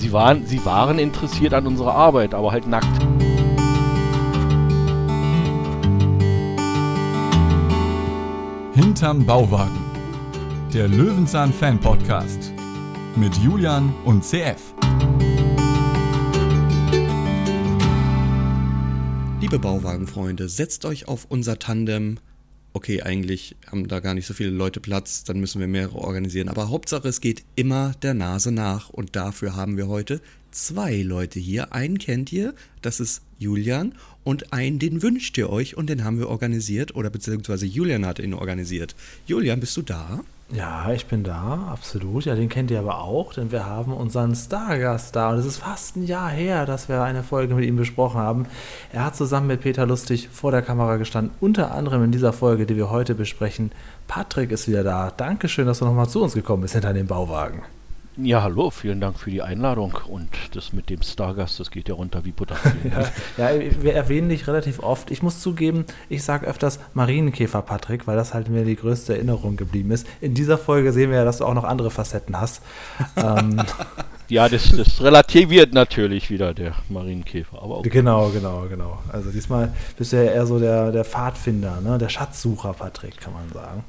Sie waren, sie waren interessiert an unserer Arbeit, aber halt nackt. Hinterm Bauwagen. Der Löwenzahn Fan Podcast. Mit Julian und CF. Liebe Bauwagenfreunde, setzt euch auf unser Tandem. Okay, eigentlich haben da gar nicht so viele Leute Platz, dann müssen wir mehrere organisieren. Aber Hauptsache, es geht immer der Nase nach. Und dafür haben wir heute zwei Leute hier. Einen kennt ihr, das ist Julian. Und einen, den wünscht ihr euch und den haben wir organisiert. Oder beziehungsweise Julian hat ihn organisiert. Julian, bist du da? Ja, ich bin da, absolut. Ja, den kennt ihr aber auch, denn wir haben unseren Stargast da. Und es ist fast ein Jahr her, dass wir eine Folge mit ihm besprochen haben. Er hat zusammen mit Peter Lustig vor der Kamera gestanden, unter anderem in dieser Folge, die wir heute besprechen. Patrick ist wieder da. Dankeschön, dass du nochmal zu uns gekommen bist hinter dem Bauwagen. Ja, hallo, vielen Dank für die Einladung. Und das mit dem Stargast, das geht ja runter wie Butter. ja, ja, wir erwähnen dich relativ oft. Ich muss zugeben, ich sage öfters Marienkäfer Patrick, weil das halt mir die größte Erinnerung geblieben ist. In dieser Folge sehen wir ja, dass du auch noch andere Facetten hast. ähm, ja, das, das, relativiert natürlich wieder der Marienkäfer. Aber okay. Genau, genau, genau. Also diesmal bist du ja eher so der, der Pfadfinder, ne? der Schatzsucher Patrick, kann man sagen.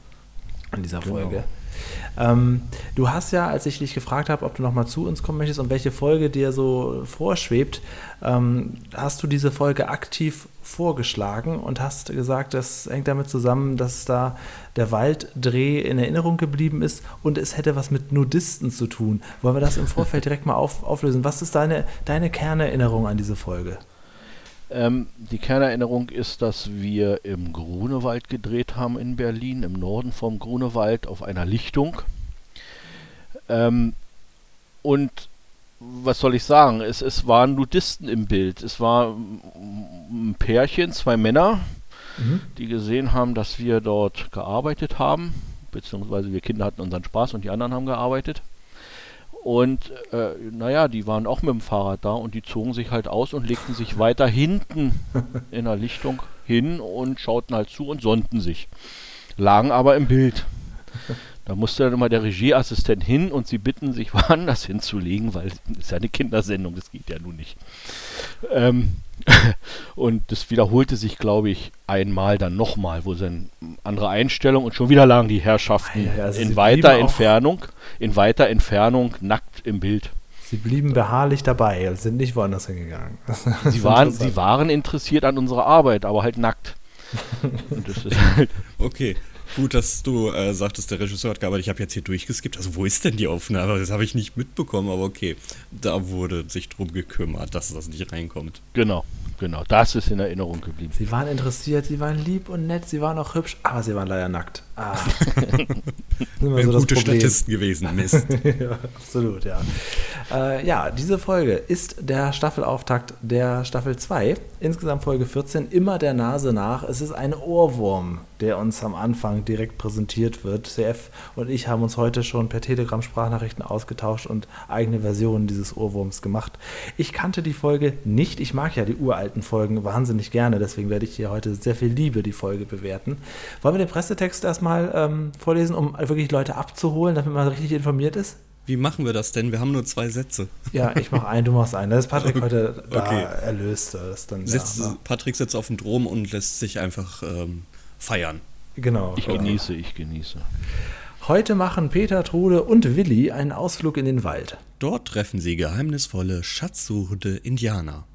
In dieser genau. Folge. Ähm, du hast ja, als ich dich gefragt habe, ob du nochmal zu uns kommen möchtest und welche Folge dir so vorschwebt, ähm, hast du diese Folge aktiv vorgeschlagen und hast gesagt, das hängt damit zusammen, dass da der Walddreh in Erinnerung geblieben ist und es hätte was mit Nudisten zu tun. Wollen wir das im Vorfeld direkt mal auf, auflösen? Was ist deine, deine Kernerinnerung an diese Folge? Ähm, die Kernerinnerung ist, dass wir im Grunewald gedreht haben in Berlin, im Norden vom Grunewald auf einer Lichtung. Ähm, und was soll ich sagen? Es, es waren Nudisten im Bild. Es war ein Pärchen, zwei Männer, mhm. die gesehen haben, dass wir dort gearbeitet haben, beziehungsweise wir Kinder hatten unseren Spaß und die anderen haben gearbeitet. Und äh, naja, die waren auch mit dem Fahrrad da und die zogen sich halt aus und legten sich weiter hinten in der Lichtung hin und schauten halt zu und sonnten sich. Lagen aber im Bild. Da musste dann immer der Regieassistent hin und sie bitten, sich woanders hinzulegen, weil es ist ja eine Kindersendung, das geht ja nun nicht. Ähm, und das wiederholte sich, glaube ich, einmal dann nochmal, wo dann andere Einstellung und schon wieder lagen die Herrschaften ja, also in weiter Entfernung, in weiter Entfernung nackt im Bild. Sie blieben beharrlich dabei, sind nicht woanders hingegangen. Sie waren, sie waren interessiert an unserer Arbeit, aber halt nackt. halt okay. Gut, dass du äh, sagtest, der Regisseur hat gearbeitet. Ich habe jetzt hier durchgeskippt. Also, wo ist denn die Aufnahme? Das habe ich nicht mitbekommen, aber okay. Da wurde sich drum gekümmert, dass das nicht reinkommt. Genau, genau. Das ist in Erinnerung geblieben. Sie waren interessiert, sie waren lieb und nett, sie waren auch hübsch, aber sie waren leider nackt. Ah. Wären so gute Statisten gewesen, Mist. ja, absolut, ja. Äh, ja, diese Folge ist der Staffelauftakt der Staffel 2. Insgesamt Folge 14, immer der Nase nach. Es ist ein Ohrwurm, der uns am Anfang direkt präsentiert wird. CF und ich haben uns heute schon per Telegram Sprachnachrichten ausgetauscht und eigene Versionen dieses Ohrwurms gemacht. Ich kannte die Folge nicht. Ich mag ja die uralten Folgen wahnsinnig gerne, deswegen werde ich hier heute sehr viel Liebe die Folge bewerten. Wollen wir den Pressetext erstmal ähm, vorlesen, um wirklich Leute abzuholen, damit man richtig informiert ist? Wie machen wir das denn? Wir haben nur zwei Sätze. Ja, ich mache einen, du machst einen. Das ist Patrick heute da okay. erlöst. Das dann, sitzt, ja, Patrick sitzt auf dem Drom und lässt sich einfach ähm, feiern. Genau. Ich genieße, ich genieße. Heute machen Peter, Trude und Willi einen Ausflug in den Wald. Dort treffen sie geheimnisvolle, schatzsuchende Indianer.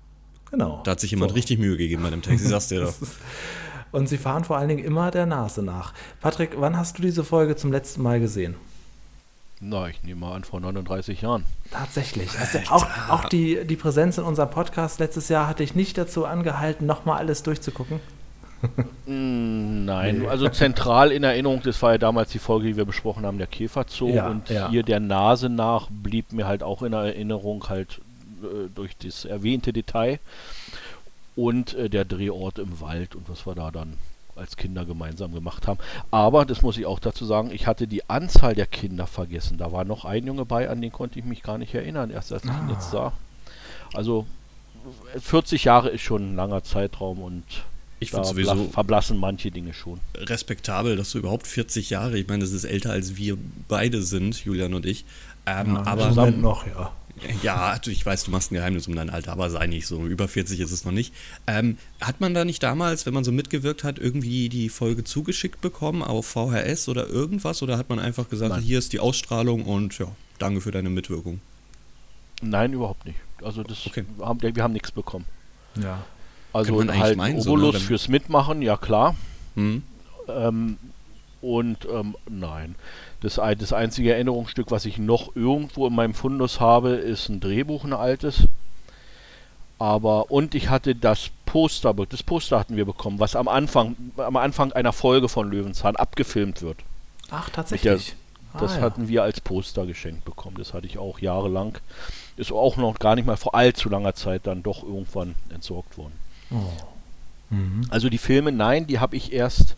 Genau. Da hat sich jemand so. richtig Mühe gegeben bei dem Text, ich sag's dir doch. Und sie fahren vor allen Dingen immer der Nase nach. Patrick, wann hast du diese Folge zum letzten Mal gesehen? Na, ich nehme mal an, vor 39 Jahren. Tatsächlich. Also auch, auch die, die Präsenz in unserem Podcast letztes Jahr hatte ich nicht dazu angehalten, nochmal alles durchzugucken. Mm, nein, nee. also zentral in Erinnerung, das war ja damals die Folge, die wir besprochen haben, der Käferzoo. Ja, und ja. hier der Nase nach blieb mir halt auch in Erinnerung halt äh, durch das erwähnte Detail und äh, der Drehort im Wald und was wir da dann als Kinder gemeinsam gemacht haben. Aber, das muss ich auch dazu sagen, ich hatte die Anzahl der Kinder vergessen. Da war noch ein Junge bei, an den konnte ich mich gar nicht erinnern, erst als ich ah. ihn jetzt sah. Also 40 Jahre ist schon ein langer Zeitraum und ich da sowieso verblassen manche Dinge schon. Respektabel, dass du überhaupt 40 Jahre, ich meine, das ist älter als wir beide sind, Julian und ich. Ähm, ja, aber Moment noch, ja. Ja, ich weiß, du machst ein Geheimnis um dein Alter, aber sei nicht so. Über 40 ist es noch nicht. Ähm, hat man da nicht damals, wenn man so mitgewirkt hat, irgendwie die Folge zugeschickt bekommen auf VHS oder irgendwas? Oder hat man einfach gesagt, Nein. hier ist die Ausstrahlung und ja, danke für deine Mitwirkung? Nein, überhaupt nicht. Also das Okay. haben, wir haben nichts bekommen. Ja. Also Könnte man eigentlich halt meinen, so, Obolus ne, wenn- fürs Mitmachen, ja klar. Hm? Ähm, und ähm, nein. Das, ein- das einzige Erinnerungsstück, was ich noch irgendwo in meinem Fundus habe, ist ein Drehbuch, ein altes. Aber, und ich hatte das Poster, das Poster hatten wir bekommen, was am Anfang, am Anfang einer Folge von Löwenzahn abgefilmt wird. Ach, tatsächlich. Das Ah, ja. hatten wir als Poster geschenkt bekommen. Das hatte ich auch jahrelang. Ist auch noch gar nicht mal vor allzu langer Zeit dann doch irgendwann entsorgt worden. Oh. Mhm. Also die Filme, nein, die habe ich erst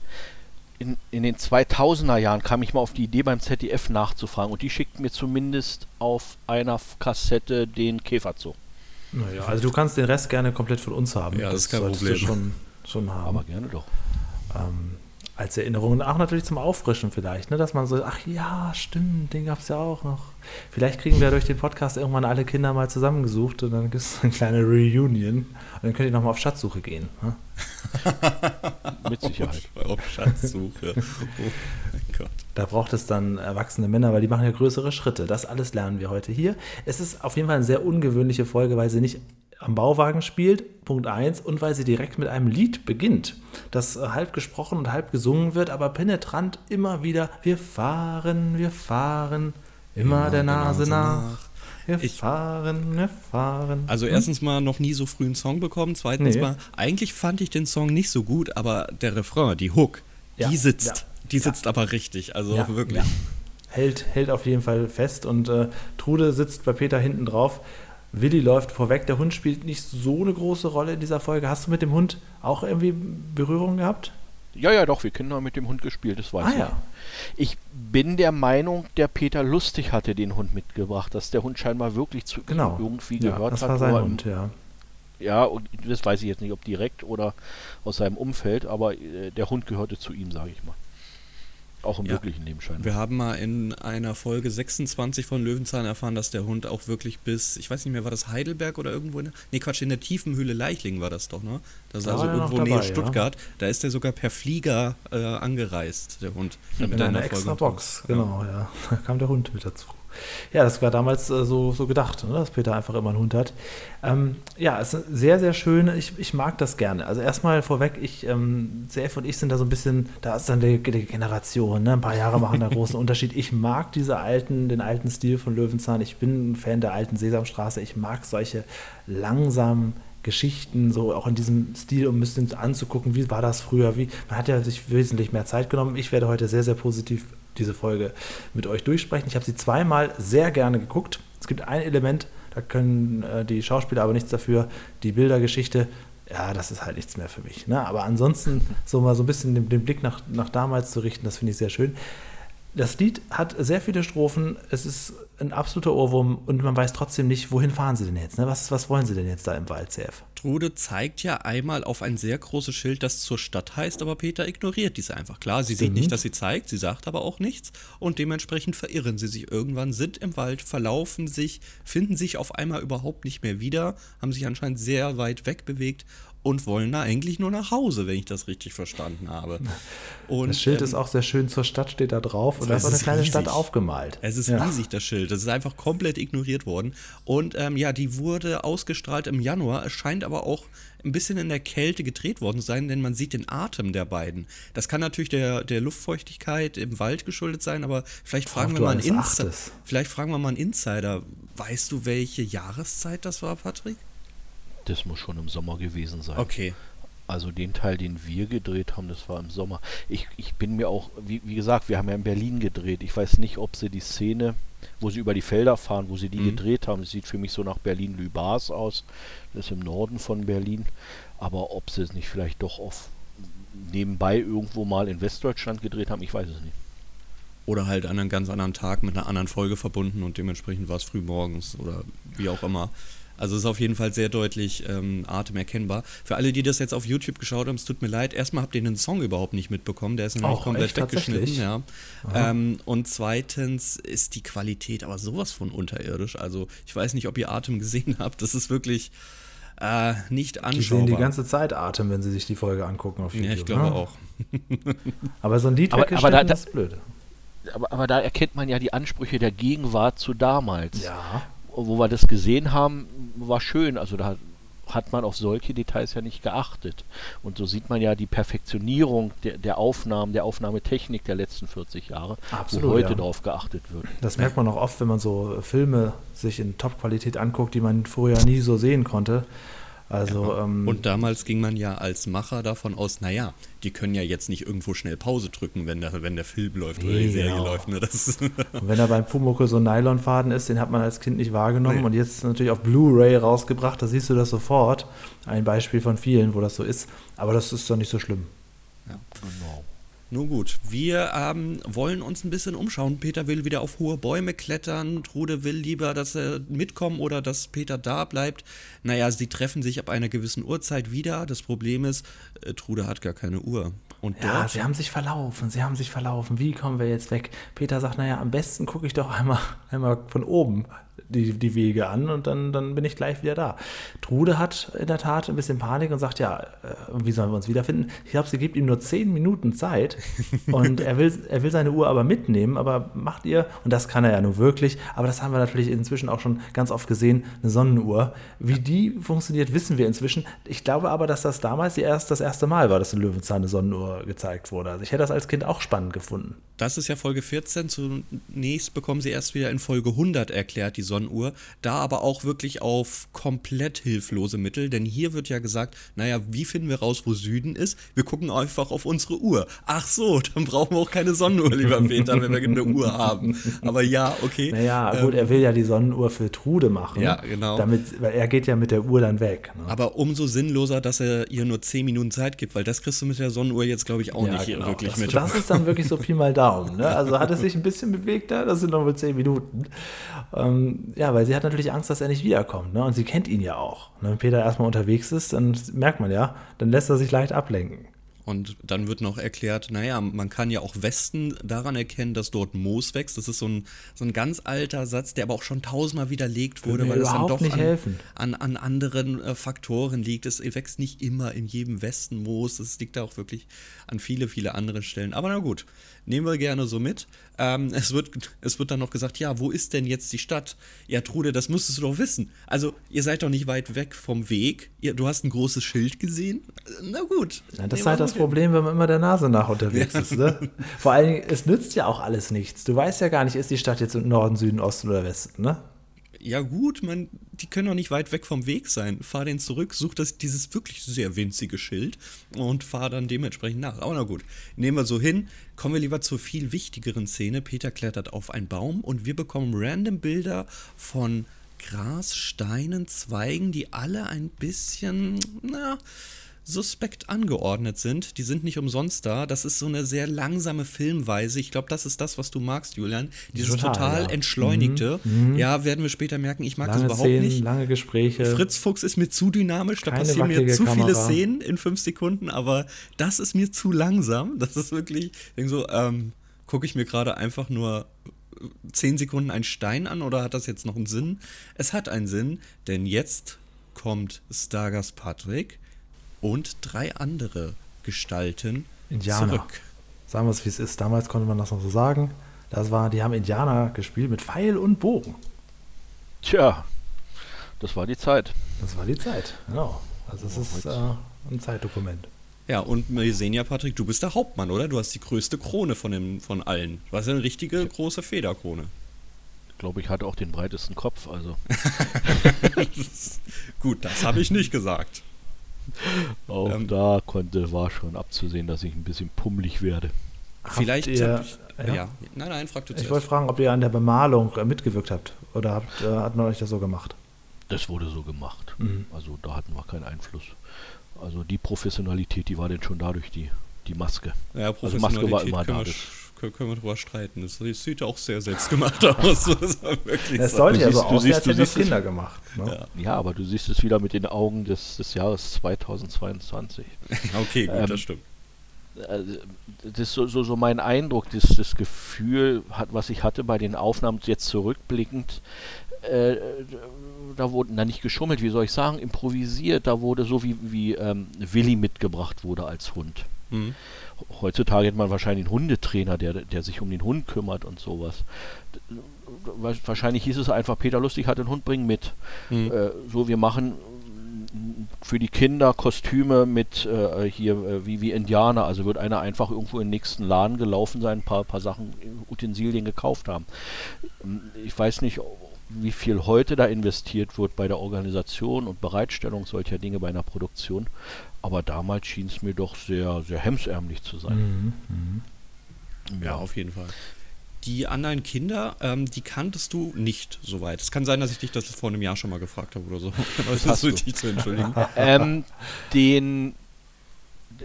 in, in den 2000er Jahren kam ich mal auf die Idee beim ZDF nachzufragen und die schickten mir zumindest auf einer Kassette den Käferzoo. Naja, also du kannst den Rest gerne komplett von uns haben. Ja, das ist kein solltest Problem. Du schon, schon haben. Aber gerne doch. ähm, als Erinnerung. Auch natürlich zum Auffrischen vielleicht, ne? dass man so, ach ja, stimmt, den gab es ja auch noch. Vielleicht kriegen wir durch den Podcast irgendwann alle Kinder mal zusammengesucht und dann gibt es eine kleine Reunion und dann könnt ihr nochmal auf Schatzsuche gehen. Ne? Mit Sicherheit. Auf Schatzsuche. oh mein Gott. Da braucht es dann erwachsene Männer, weil die machen ja größere Schritte. Das alles lernen wir heute hier. Es ist auf jeden Fall eine sehr ungewöhnliche Folge, weil sie nicht am Bauwagen spielt, Punkt 1, und weil sie direkt mit einem Lied beginnt, das äh, halb gesprochen und halb gesungen wird, aber penetrant immer wieder, wir fahren, wir fahren, immer, der Nase nach. Wir Ich- fahren, wir fahren. Also erstens mal noch nie so früh einen Song bekommen. Zweitens Nee. mal, eigentlich fand ich den Song nicht so gut, aber der Refrain, die Hook, Ja, die sitzt. ja, Die sitzt aber richtig. Also Ja, wirklich. ja. Hält, hält auf jeden Fall fest und äh, Trude sitzt bei Peter hinten drauf. Willi läuft vorweg. Der Hund spielt nicht so eine große Rolle in dieser Folge. Hast du mit dem Hund auch irgendwie Berührung gehabt? Ja, ja, doch, wir Kinder haben mit dem Hund gespielt, das weiß Ah ich. ja. Ich bin der Meinung, der Peter Lustig hatte den Hund mitgebracht, dass der Hund scheinbar wirklich zu ihm Genau. irgendwie ja, gehört das hat. war wo sein Hund, ja. Ja, und das weiß ich jetzt nicht, ob direkt oder aus seinem Umfeld, aber äh, der Hund gehörte zu ihm, sage ich mal. Auch im Ja. wirklichen Leben scheinbar. Wir haben mal in einer Folge 26 von Löwenzahn erfahren, dass der Hund auch wirklich bis, ich weiß nicht mehr, war das Heidelberg oder irgendwo in der, nee Quatsch, in der Tiefenhühle Leichling war das doch, ne? Das ist Da also irgendwo dabei, näher ja. Stuttgart. Da ist er sogar per Flieger äh, angereist, der Hund. damit In er einer der extra Folge Box, genau, ja. Da kam der Hund mit dazu. Ja, das war damals äh, so, so gedacht, ne, dass Peter einfach immer einen Hund hat. Ähm, ja, es ist sehr, sehr schön. Ich, ich mag das gerne. Also erstmal vorweg, ich, ähm, Self und ich sind da so ein bisschen, da ist dann die, die Generation, ne? ein paar Jahre machen da großen Unterschied. Ich mag diese alten, den alten Stil von Löwenzahn. Ich bin ein Fan der alten Sesamstraße. Ich mag solche langsamen Geschichten, so auch in diesem Stil, um ein bisschen anzugucken, wie war das früher, wie, man hat ja sich wesentlich mehr Zeit genommen. Ich werde heute sehr, sehr positiv diese Folge mit euch durchsprechen. Ich habe sie zweimal sehr gerne geguckt. Es gibt ein Element, da können äh, die Schauspieler aber nichts dafür, die Bildergeschichte, ja, das ist halt nichts mehr für mich. Ne? Aber ansonsten so mal so ein bisschen den, den Blick nach, nach damals zu richten, das finde ich sehr schön. Das Lied hat sehr viele Strophen, es ist ein absoluter Ohrwurm und man weiß trotzdem nicht, wohin fahren sie denn jetzt? Ne? Was, was wollen sie denn jetzt da im Wald, CF? Trude zeigt ja einmal auf ein sehr großes Schild, das zur Stadt heißt, aber Peter ignoriert diese einfach. Klar, sie sieht Stimmt. nicht, dass sie zeigt, sie sagt aber auch nichts und dementsprechend verirren sie sich irgendwann, sind im Wald, verlaufen sich, finden sich auf einmal überhaupt nicht mehr wieder, haben sich anscheinend sehr weit weg bewegt und wollen da eigentlich nur nach Hause, wenn ich das richtig verstanden habe. Und, Das Schild ähm, ist auch sehr schön, zur Stadt steht da drauf und da Das ist auch eine kleine riesig. Stadt aufgemalt. Es ist Ja. riesig, das Schild. Das ist einfach komplett ignoriert worden. Und ähm, ja, die wurde ausgestrahlt im Januar. Es scheint aber auch ein bisschen in der Kälte gedreht worden zu sein, denn man sieht den Atem der beiden. Das kann natürlich der, der Luftfeuchtigkeit im Wald geschuldet sein, aber vielleicht fragen wir mal einen Insider. Vielleicht fragen wir mal einen Insider. Weißt du, welche Jahreszeit das war, Patrick? Das muss schon im Sommer gewesen sein. Okay. Also den Teil, den wir gedreht haben, das war im Sommer. Ich, ich bin mir auch, wie, wie gesagt, wir haben ja in Berlin gedreht. Ich weiß nicht, ob sie die Szene, wo sie über die Felder fahren, wo sie die Mhm. gedreht haben, das sieht für mich so nach Berlin-Lübars aus. Das ist im Norden von Berlin. Aber ob sie es nicht vielleicht doch auf nebenbei irgendwo mal in Westdeutschland gedreht haben, ich weiß es nicht. Oder halt an einem ganz anderen Tag mit einer anderen Folge verbunden und dementsprechend war es früh morgens oder wie auch immer. Also es ist auf jeden Fall sehr deutlich ähm, Atem erkennbar. Für alle, die das jetzt auf YouTube geschaut haben, es tut mir leid. Erstmal habt ihr den Song überhaupt nicht mitbekommen, der ist nämlich Auch komplett echt, weggeschnitten. Ja. Ähm, und zweitens ist die Qualität aber sowas von unterirdisch. Also ich weiß nicht, ob ihr Atem gesehen habt. Das ist wirklich äh, nicht Die anschaubar. sehen die ganze Zeit Atem, wenn sie sich die Folge angucken auf YouTube. ja, ich glaube ne? auch. Aber so ein Lied Aber- aber weggeschnitten da- da- ist blöd. Aber, aber da erkennt man ja die Ansprüche der Gegenwart zu damals. Ja. Wo wir das gesehen haben, war schön. Also da hat man auf solche Details ja nicht geachtet. Und so sieht man ja die Perfektionierung der, der Aufnahmen, der Aufnahmetechnik der letzten 40 Jahre, Absolut, wo heute ja. darauf geachtet wird. Das merkt man auch oft, wenn man so Filme sich in Top-Qualität anguckt, die man früher nie so sehen konnte. Also, ähm, Und damals ging man ja als Macher davon aus, naja, die können ja jetzt nicht irgendwo schnell Pause drücken, wenn der, wenn der Film läuft oder die Nee, Serie genau. läuft. Ne? Das, Und wenn da beim Pumuckl so ein Nylonfaden ist, den hat man als Kind nicht wahrgenommen Nee. und jetzt natürlich auf Blu-ray rausgebracht, da siehst du das sofort. Ein Beispiel von vielen, wo das so ist. Aber das ist doch nicht so schlimm. Genau. Nun gut, wir ähm, wollen uns ein bisschen umschauen. Peter will wieder auf hohe Bäume klettern. Trude will lieber, dass er mitkommt oder dass Peter da bleibt. Naja, sie treffen sich ab einer gewissen Uhrzeit wieder. Das Problem ist, äh, Trude hat gar keine Uhr. Und Ja, dort, sie haben sich verlaufen, sie haben sich verlaufen. Wie kommen wir jetzt weg? Peter sagt, naja, am besten gucke ich doch einmal, einmal von oben die, die Wege an und dann, dann bin ich gleich wieder da. Trude hat in der Tat ein bisschen Panik und sagt, ja, äh, wie sollen wir uns wiederfinden? Ich glaube, sie gibt ihm nur zehn Minuten Zeit und er will, er will seine Uhr aber mitnehmen, aber macht ihr, und das kann er ja nur wirklich, aber das haben wir natürlich inzwischen auch schon ganz oft gesehen, eine Sonnenuhr. Wie die funktioniert, wissen wir inzwischen. Ich glaube aber, dass das damals die erst, das erste Mal war, dass in Löwenzahn eine Sonnenuhr gezeigt wurde. Also ich hätte das als Kind auch spannend gefunden. das ist ja Folge 14. Zunächst bekommen sie erst wieder in Folge 100 erklärt, die Sonnenuhr. Da aber auch wirklich auf komplett hilflose Mittel. Denn hier wird ja gesagt, naja, wie finden wir raus, wo Süden ist? Wir gucken einfach auf unsere Uhr. Ach so, dann brauchen wir auch keine Sonnenuhr, lieber Peter, wenn wir eine Uhr haben. Aber ja, okay. Naja, gut, Ähm, er will ja die Sonnenuhr für Trude machen. Ja, genau. Damit, weil er geht ja mit der Uhr dann weg. Ne? Aber umso sinnloser, dass er ihr nur 10 Minuten Zeit gibt, weil das kriegst du mit der Sonnenuhr jetzt, glaube ich, auch ja, nicht genau. wirklich das, mit. das ist dann wirklich so Pi mal Daumen. Ne? Also hat es sich ein bisschen bewegt, ne? das sind noch wohl zehn Minuten. Ähm, ja, weil sie hat natürlich Angst, dass er nicht wiederkommt. Ne? Und sie kennt ihn ja auch. Ne? Wenn Peter erstmal unterwegs ist, dann merkt man ja, dann lässt er sich leicht ablenken. Und dann wird noch erklärt, naja, man kann ja auch Westen daran erkennen, dass dort Moos wächst. Das ist so ein, so ein ganz alter Satz, der aber auch schon tausendmal widerlegt wurde, weil es dann doch nicht an, helfen. an, an anderen äh, Faktoren liegt. Es wächst nicht immer in jedem Westen Moos. Es liegt da auch wirklich an viele, viele anderen Stellen. Aber na gut, nehmen wir gerne so mit. Ähm, es, wird, es wird dann noch gesagt, ja, wo ist denn jetzt die Stadt? Ja, Trude, das müsstest du doch wissen. Also, ihr seid doch nicht weit weg vom Weg. Ihr, du hast ein großes Schild gesehen. Na gut. Ja, das ist halt das hin. Problem, wenn man immer der Nase nach unterwegs ist. Ne? Vor allen Dingen, es nützt ja auch alles nichts. Du weißt ja gar nicht, ist die Stadt jetzt im Norden, Süden, Osten oder Westen. Ne? Ja gut, man, die können doch nicht weit weg vom Weg sein. Fahr den zurück, such das, dieses wirklich sehr winzige Schild und fahr dann dementsprechend nach. Aber na gut, nehmen wir so hin. Kommen wir lieber zur viel wichtigeren Szene. Peter klettert auf einen Baum und wir bekommen random Bilder von Gras, Steinen, Zweigen, die alle ein bisschen, na, suspekt angeordnet sind. Die sind nicht umsonst da. Das ist so eine sehr langsame Filmweise. Ich glaube, das ist das, was du magst, Julian. Dieses Total, total, ja. entschleunigte. Ja, werden wir später merken. Ich mag Lange das überhaupt Szenen, nicht. lange Gespräche. Fritz Fuchs ist mir zu dynamisch, da Keine passieren mir zu viele Kamera. Szenen in fünf Sekunden, aber das ist mir zu langsam. Das ist wirklich, ich so, ähm, gucke ich mir gerade einfach nur äh, zehn Sekunden einen Stein an oder hat das jetzt noch einen Sinn? Es hat einen Sinn, denn jetzt kommt Stargast Patrick und drei andere Gestalten Indianer. zurück. Sagen wir es, wie es ist. Damals konnte man das noch so sagen. Das war, die haben Indianer gespielt mit Pfeil und Bogen. Tja, das war die Zeit. Das war die Zeit. Genau. Also es ist äh, ein Zeitdokument. Ja, und wir sehen ja, Patrick, du bist der Hauptmann, oder? Du hast die größte Krone von, dem, von allen. Du hast ja eine richtige große Federkrone. Ich glaube, ich hatte auch den breitesten Kopf. Also Gut, das habe ich nicht gesagt. auch Ähm. da konnte, war schon abzusehen, dass ich ein bisschen pummelig werde. Vielleicht. ihr- ja? ja. Nein, nein, frag du Ich wollte zuerst. fragen, ob ihr an der Bemalung äh, mitgewirkt habt. Oder habt, äh, hat man euch das so gemacht? Das wurde so gemacht. Mhm. Also da hatten wir keinen Einfluss. Also die Professionalität, die war denn schon dadurch die, die Maske. Ja, Also Maske war Professionalität immer da, können, wir drüber streiten. Es sieht auch sehr selbstgemacht aus. Das, das sollte ja so aussehen, als hätte das Kinder gemacht. Ne? Ja. ja. aber du siehst es wieder mit den Augen des, des Jahres 2022. okay, gut, ähm, das stimmt. Also, das ist so, so, so mein Eindruck, das, das Gefühl, hat, was ich hatte bei den Aufnahmen jetzt zurückblickend, äh, da wurde, na nicht geschummelt, wie soll ich sagen, improvisiert, da wurde so wie, wie ähm, Willi mitgebracht wurde als Hund. Mhm. Heutzutage hat man wahrscheinlich einen Hundetrainer, der, der sich um den Hund kümmert und sowas. Wahrscheinlich hieß es einfach, Peter Lustig hat den Hund, bring mit. Mhm. Äh, so, wir machen für die Kinder Kostüme mit äh, hier äh, wie, wie Indianer. Also wird einer einfach irgendwo in den nächsten Laden gelaufen sein, ein paar, paar Sachen, Utensilien gekauft haben. Ich weiß nicht, wie viel heute da investiert wird bei der Organisation und Bereitstellung solcher Dinge bei einer Produktion. Aber damals schien es mir doch sehr, sehr hemsärmlich zu sein. Mhm, mh. Ja, auf jeden Fall. Die anderen Kinder, ähm, die kanntest du nicht soweit. Es kann sein, dass ich dich das vor einem Jahr schon mal gefragt habe oder so. das hast du dich zu entschuldigen. ähm, den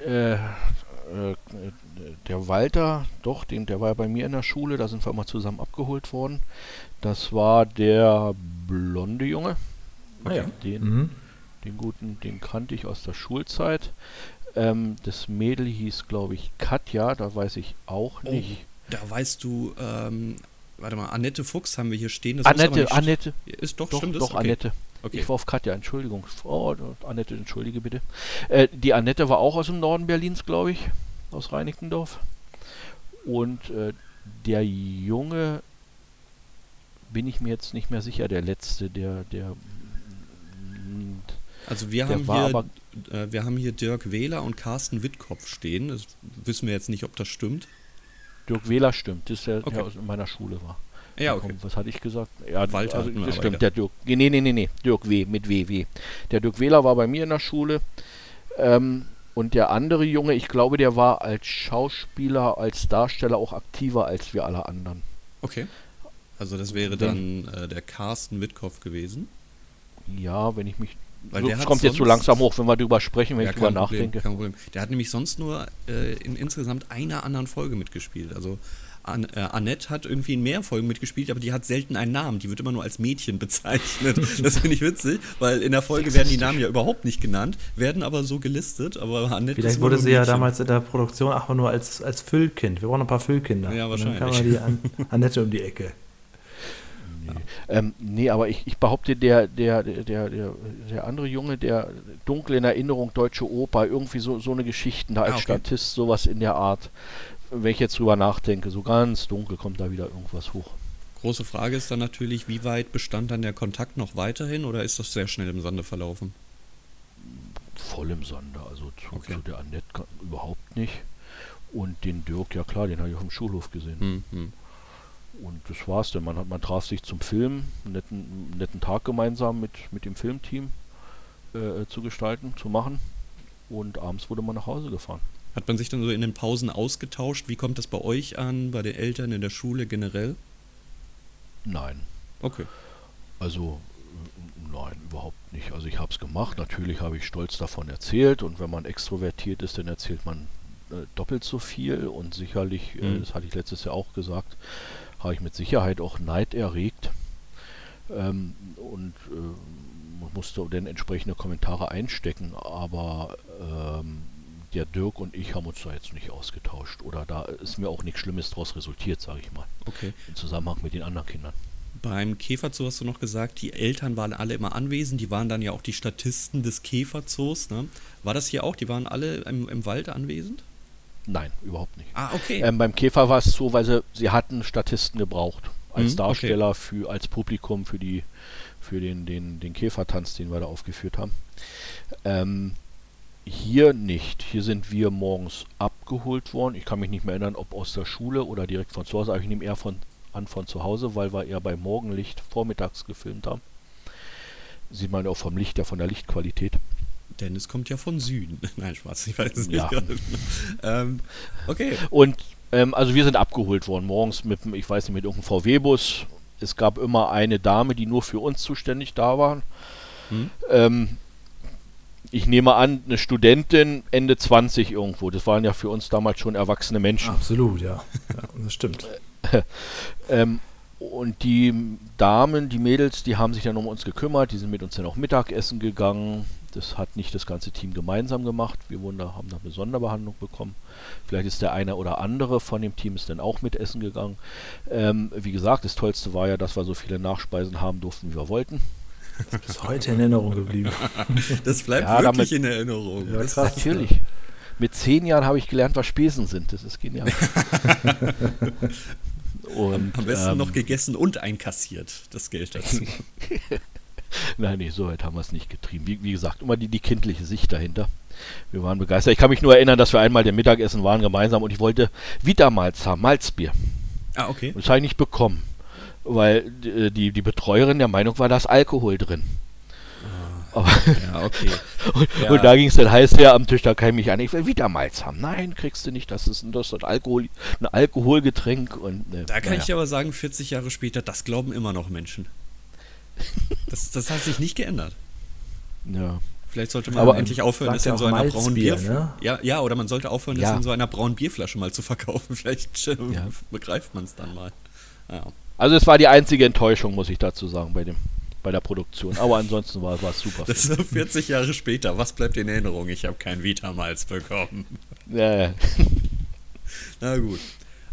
äh, äh, der Walter, doch, den, der war bei mir in der Schule, da sind wir mal zusammen abgeholt worden. Das war der blonde Junge. Ah, ja. Den, mhm. den guten, den kannte ich aus der Schulzeit. Ähm, das Mädel hieß, glaube ich, Katja, da weiß ich auch oh, nicht. Oh, da weißt du, ähm, warte mal, Annette Fuchs haben wir hier stehen. Das Annette, Annette. Ist doch, doch stimmt Doch, okay. Annette. Okay. Ich war auf Katja, Entschuldigung. Oh, Annette, entschuldige bitte. Äh, die Annette war auch aus dem Norden Berlins, glaube ich, aus Reinickendorf. Und äh, der Junge bin ich mir jetzt nicht mehr sicher, der letzte, der, der. Also wir haben hier, aber, äh, wir haben hier Dirk Wähler und Carsten Wittkopf stehen. Das wissen wir jetzt nicht, ob das stimmt. Dirk Wähler stimmt, das ist der, okay. der aus meiner Schule war. Ja, okay. Was hatte ich gesagt? Ja, Walter also, das stimmt, der Dirk. Nee, nee, nee, nee, Dirk W. mit WW. Der Dirk Wähler war bei mir in der Schule. Ähm, und der andere Junge, ich glaube, der war als Schauspieler, als Darsteller auch aktiver als wir alle anderen. Okay. Also das wäre dann äh, der Carsten Wittkopf gewesen. Ja, wenn ich mich. Weil so, der kommt jetzt so langsam hoch, wenn wir darüber sprechen, wenn ja, ich drüber nachdenke. Kein Problem. Der hat nämlich sonst nur äh, in insgesamt einer anderen Folge mitgespielt. Also An äh, Annette hat irgendwie in mehr Folgen mitgespielt, aber die hat selten einen Namen. Die wird immer nur als Mädchen bezeichnet. das finde ich witzig, weil in der Folge werden die Namen ja überhaupt nicht genannt, werden aber so gelistet. Aber Annette Vielleicht wurde sie ja damals in der Produktion auch nur als, als Füllkind. Wir brauchen ein paar Füllkinder. Ja, wahrscheinlich. dann kam die An Annette um die Ecke. Nee. Ähm, nee, aber ich, ich behaupte, der, der, der, der, der andere Junge, der dunkel in Erinnerung Deutsche Oper, irgendwie so, so eine Geschichten da als ah, okay. Statist, sowas in der Art. Wenn ich jetzt drüber nachdenke, so ganz dunkel kommt da wieder irgendwas hoch. Große Frage ist dann natürlich, wie weit bestand dann der Kontakt noch weiterhin oder ist das sehr schnell im Sande verlaufen? Voll im Sande, also zu, okay. zu der Annette überhaupt nicht. Und den Dirk, ja klar, den habe ich auf dem Schulhof gesehen. Hm, hm. Und das war's denn. Man, hat, man traf sich zum Film, einen netten, netten Tag gemeinsam mit, mit dem Filmteam äh, zu gestalten, zu machen. Und abends wurde man nach Hause gefahren. Hat man sich dann so in den Pausen ausgetauscht? Wie kommt das bei euch an, bei den Eltern in der Schule generell? Nein. Okay. Also, nein, überhaupt nicht. Also ich habe es gemacht. Natürlich habe ich stolz davon erzählt. Und wenn man extrovertiert ist, dann erzählt man äh, doppelt so viel. Und sicherlich, äh, mhm. äh, das hatte ich letztes Jahr auch gesagt, habe ich mit Sicherheit auch Neid erregt ähm, und äh, musste dann entsprechende Kommentare einstecken, aber ähm, der Dirk und ich haben uns da jetzt nicht ausgetauscht oder da ist mir auch nichts Schlimmes daraus resultiert, sage ich mal. Okay. Im Zusammenhang mit den anderen Kindern. Beim Käferzoo hast du noch gesagt, die Eltern waren alle immer anwesend, die waren dann ja auch die Statisten des Käferzoos. Ne? War das hier auch? Die waren alle im, im Wald anwesend? Nein, überhaupt nicht. Ah, okay. Ähm, beim Käfer war es so, weil sie, sie hatten Statisten gebraucht. Als hm, Darsteller, okay. für, als Publikum für die für den, den, den Käfertanz, den wir da aufgeführt haben. Ähm, hier nicht. Hier sind wir morgens abgeholt worden. Ich kann mich nicht mehr erinnern, ob aus der Schule oder direkt von zu Hause. Aber ich nehme eher von, an von zu Hause, weil wir eher bei Morgenlicht vormittags gefilmt haben. Sieht man auch vom Licht, ja von der Lichtqualität. Dennis kommt ja von Süden. Nein, Spaß, ich weiß es ja. nicht. ähm, okay. Und ähm, also wir sind abgeholt worden morgens mit, ich weiß nicht, mit irgendeinem VW-Bus. Es gab immer eine Dame, die nur für uns zuständig da war. Hm. Ähm, ich nehme an, eine Studentin Ende 20 irgendwo. Das waren ja für uns damals schon erwachsene Menschen. Absolut, ja. ja das stimmt. ähm, und die Damen, die Mädels, die haben sich dann um uns gekümmert, die sind mit uns dann auch Mittagessen gegangen. Das hat nicht das ganze Team gemeinsam gemacht. Wir wurden da, haben da eine Sonderbehandlung bekommen. Vielleicht ist der eine oder andere von dem Team ist dann auch mit essen gegangen. Ähm, wie gesagt, das Tollste war ja, dass wir so viele Nachspeisen haben durften, wie wir wollten. Das ist bis heute in Erinnerung geblieben. Das bleibt ja, wirklich damit, in Erinnerung. Ja, krass, natürlich. Mit zehn Jahren habe ich gelernt, was Spesen sind. Das ist genial. Und, Am besten ähm, noch gegessen und einkassiert, das Geld dazu. Nein, nee, so weit haben wir es nicht getrieben. Wie, wie, gesagt, immer die, die kindliche Sicht dahinter. Wir waren begeistert. Ich kann mich nur erinnern, dass wir einmal dem Mittagessen waren gemeinsam und ich wollte Vitamalz haben, Malzbier. Ah, okay. Und das habe ich nicht bekommen, weil äh, die, die Betreuerin der Meinung war, da ist Alkohol drin. Aber ja, okay. und, ja. und, da ging es dann heiß her am Tisch, da kann ich mich an, ich will wieder Malz haben. Nein, kriegst du nicht, das ist, das ist ein, Alkohol, ein Alkoholgetränk. Und, äh, da kann naja. ich aber sagen, 40 Jahre später, das glauben immer noch Menschen. Das, das hat sich nicht geändert. Ja. Vielleicht sollte man aber endlich aufhören, das in so einer braunen Bier. Ne? Ja, ja, oder man sollte aufhören, ja. das in so einer braunen Bierflasche mal zu verkaufen. Vielleicht äh, ja. begreift man es dann mal. Ja. Also es war die einzige Enttäuschung, muss ich dazu sagen, bei dem bei der Produktion. Aber ansonsten war es super. Das ist 40 Jahre später. Was bleibt in Erinnerung? Ich habe kein Vitamalz bekommen. Ja, ja. Na gut.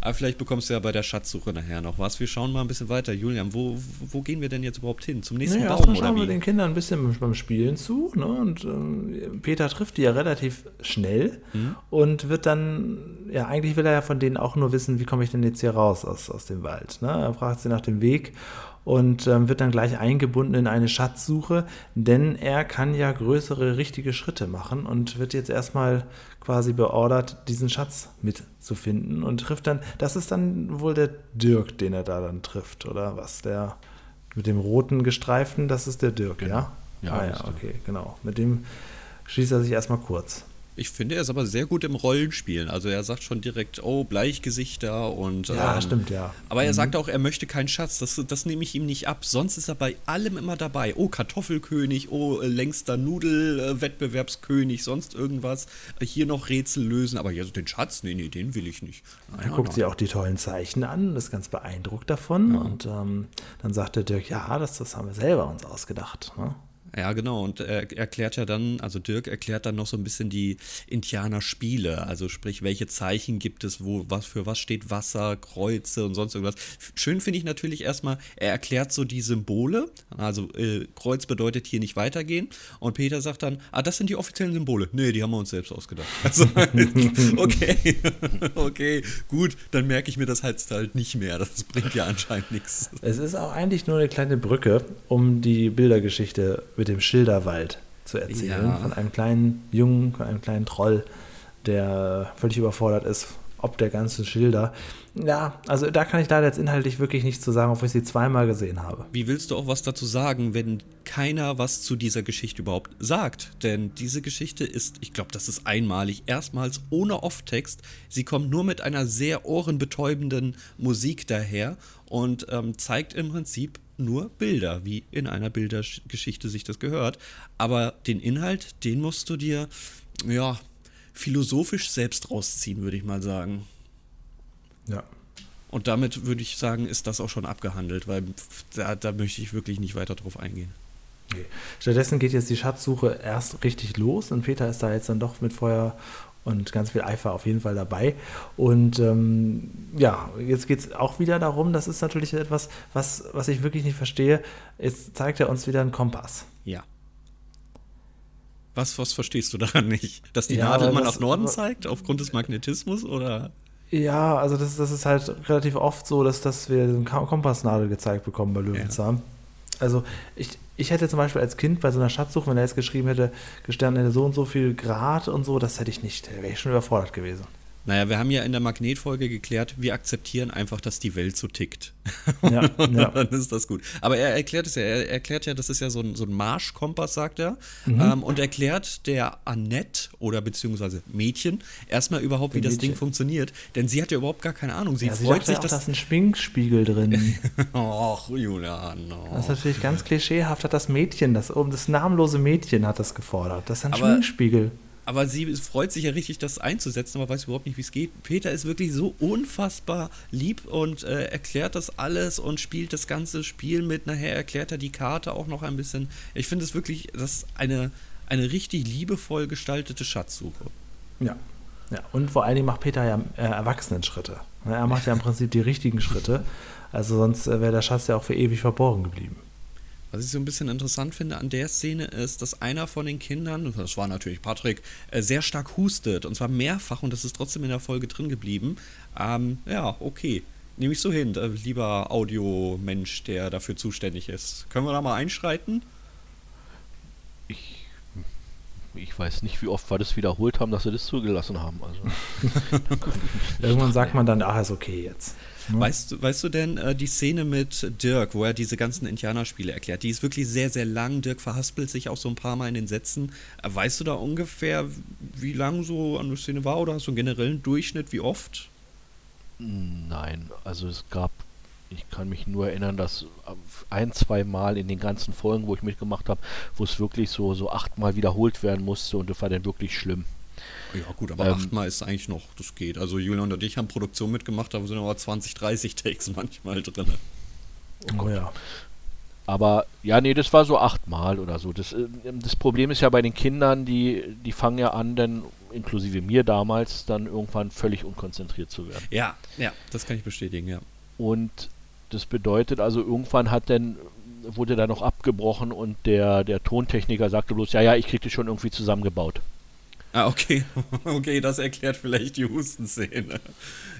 Aber vielleicht bekommst du ja bei der Schatzsuche nachher noch was. Wir schauen mal ein bisschen weiter. Julian, wo, wo gehen wir denn jetzt überhaupt hin? Zum nächsten naja, Baum oder schauen wir den Kindern ein bisschen beim Spielen zu. Ne? Und äh, Peter trifft die ja relativ schnell mhm. und wird dann, ja, eigentlich will er ja von denen auch nur wissen, wie komme ich denn jetzt hier raus aus, aus dem Wald. Ne? Er fragt sie nach dem Weg und ähm, wird dann gleich eingebunden in eine Schatzsuche, denn er kann ja größere richtige Schritte machen und wird jetzt erstmal quasi beordert, diesen Schatz mitzufinden und trifft dann, das ist dann wohl der Dirk, den er da dann trifft, oder was? Der mit dem roten gestreiften, das ist der Dirk, genau. ja? Ja, ah, ja okay, genau. Mit dem schließt er sich erstmal kurz. Ich finde, er ist aber sehr gut im Rollenspielen. Also er sagt schon direkt, oh, Bleichgesichter und. Ja, ähm, stimmt, ja. Aber er mhm. sagt auch, er möchte keinen Schatz. Das, das nehme ich ihm nicht ab. Sonst ist er bei allem immer dabei. Oh, Kartoffelkönig, oh, längster Nudelwettbewerbskönig, sonst irgendwas. Hier noch Rätsel lösen. Aber ja, den Schatz, nee, nee, den will ich nicht. Nein, er guckt nein. sich auch die tollen Zeichen an, ist ganz beeindruckt davon. Ja. Und ähm, dann sagt der Dirk, ja, das, das haben wir selber uns ausgedacht. Ne? Ja, genau. Und er erklärt ja dann, also Dirk erklärt dann noch so ein bisschen die Indianerspiele. Also sprich, welche Zeichen gibt es, wo, was für was steht Wasser, Kreuze und sonst irgendwas. Schön finde ich natürlich erstmal, er erklärt so die Symbole. Also äh, Kreuz bedeutet hier nicht weitergehen. Und Peter sagt dann, ah, das sind die offiziellen Symbole. Nee, die haben wir uns selbst ausgedacht. Also, okay, okay, gut, dann merke ich mir das halt, halt nicht mehr. Das bringt ja anscheinend nichts. Es ist auch eigentlich nur eine kleine Brücke, um die Bildergeschichte mit dem Schilderwald zu erzählen. Ja. Von einem kleinen Jungen, von einem kleinen Troll, der völlig überfordert ist, ob der ganzen Schilder. Ja, also da kann ich leider jetzt inhaltlich wirklich nichts zu sagen, obwohl ich sie zweimal gesehen habe. Wie willst du auch was dazu sagen, wenn keiner was zu dieser Geschichte überhaupt sagt? Denn diese Geschichte ist, ich glaube, das ist einmalig, erstmals ohne Off-Text. Sie kommt nur mit einer sehr ohrenbetäubenden Musik daher und ähm, zeigt im Prinzip nur Bilder, wie in einer Bildergeschichte sich das gehört. Aber den Inhalt, den musst du dir, ja, philosophisch selbst rausziehen, würde ich mal sagen. Ja. Und damit würde ich sagen, ist das auch schon abgehandelt, weil da, da möchte ich wirklich nicht weiter drauf eingehen. Okay. Stattdessen geht jetzt die Schatzsuche erst richtig los und Peter ist da jetzt dann doch mit Feuer und ganz viel Eifer auf jeden Fall dabei. Und ähm, ja, jetzt geht es auch wieder darum, das ist natürlich etwas, was, was ich wirklich nicht verstehe. Jetzt zeigt er uns wieder einen Kompass. Ja. Was, was verstehst du daran nicht? Dass die ja, Nadel immer nach Norden zeigt, aufgrund des Magnetismus oder? Ja, also das, das ist halt relativ oft so, dass, dass wir eine Kompassnadel gezeigt bekommen bei Löwenzahn. Ja. Also ich, ich hätte zum Beispiel als Kind bei so einer Schatzsuche, wenn er jetzt geschrieben hätte, gestanden hätte so und so viel Grad und so, das hätte ich nicht, da wäre ich schon überfordert gewesen. Naja, wir haben ja in der Magnetfolge geklärt, wir akzeptieren einfach, dass die Welt so tickt. Ja, ja. dann ist das gut. Aber er erklärt es ja, er erklärt ja, das ist ja so ein, so ein Marschkompass, sagt er. Mhm. Ähm, und erklärt der Annette oder beziehungsweise Mädchen erstmal überhaupt, wie Dem das Ding funktioniert. Denn sie hat ja überhaupt gar keine Ahnung. Sie Ja, freut sich, ja auch, dass. da ist ein Schminkspiegel drin. Och, Julian. oh. Das ist natürlich ganz klischeehaft, hat das Mädchen, das, oben das namenlose Mädchen hat das gefordert. Das ist ein Aber- Schminkspiegel. Aber sie freut sich ja richtig, das einzusetzen, aber weiß überhaupt nicht, wie es geht. Peter ist wirklich so unfassbar lieb und äh, erklärt das alles und spielt das ganze Spiel mit. Nachher erklärt er die Karte auch noch ein bisschen. Ich finde es wirklich, das ist eine, eine richtig liebevoll gestaltete Schatzsuche. Ja. ja. Und vor allen Dingen macht Peter ja äh, Erwachsenenschritte. Ne, Er macht ja im Prinzip die richtigen Schritte. Also sonst äh, wäre der Schatz ja auch für ewig verborgen geblieben. Was ich so ein bisschen interessant finde an der Szene ist, dass einer von den Kindern, das war natürlich Patrick, äh, sehr stark hustet und zwar mehrfach und das ist trotzdem in der Folge drin geblieben. Ähm, ja, okay. Nehme ich so hin, äh, lieber Audiomensch, der dafür zuständig ist. Können wir da mal einschreiten? Ich, ich weiß nicht, wie oft wir das wiederholt haben, dass sie das zugelassen haben. Also, Irgendwann sagt man dann, ach, ist okay jetzt. Ne? Weißt, du- weißt du denn äh, die Szene mit Dirk, wo er diese ganzen Indianerspiele erklärt? Die ist wirklich sehr, sehr lang. Dirk verhaspelt sich auch so ein paar Mal in den Sätzen. Äh, weißt du da ungefähr, wie lang so eine Szene war oder hast du einen generellen Durchschnitt, wie oft? nein, also es gab, ich kann mich nur erinnern, dass ein, zwei Mal in den ganzen Folgen, wo ich mitgemacht habe, wo es wirklich so, so achtmal wiederholt werden musste und das war dann wirklich schlimm. Ja, gut, aber Ähm, achtmal ist eigentlich noch, das geht. Also Julian und ich haben Produktion mitgemacht, da sind aber 20, 30 Takes manchmal drin. Oh ja. Aber ja, nee, das war so achtmal oder so. Das, äh, das Problem ist ja bei den Kindern, die, die fangen ja an, dann, inklusive mir damals, dann irgendwann völlig unkonzentriert zu werden. Ja, ja, das kann ich bestätigen, ja. Und das bedeutet also, irgendwann hat dann, wurde da noch abgebrochen und der, der Tontechniker sagte bloß, ja, ja, ich krieg das schon irgendwie zusammengebaut. Ah, okay. Okay, das erklärt vielleicht die Hustenszene.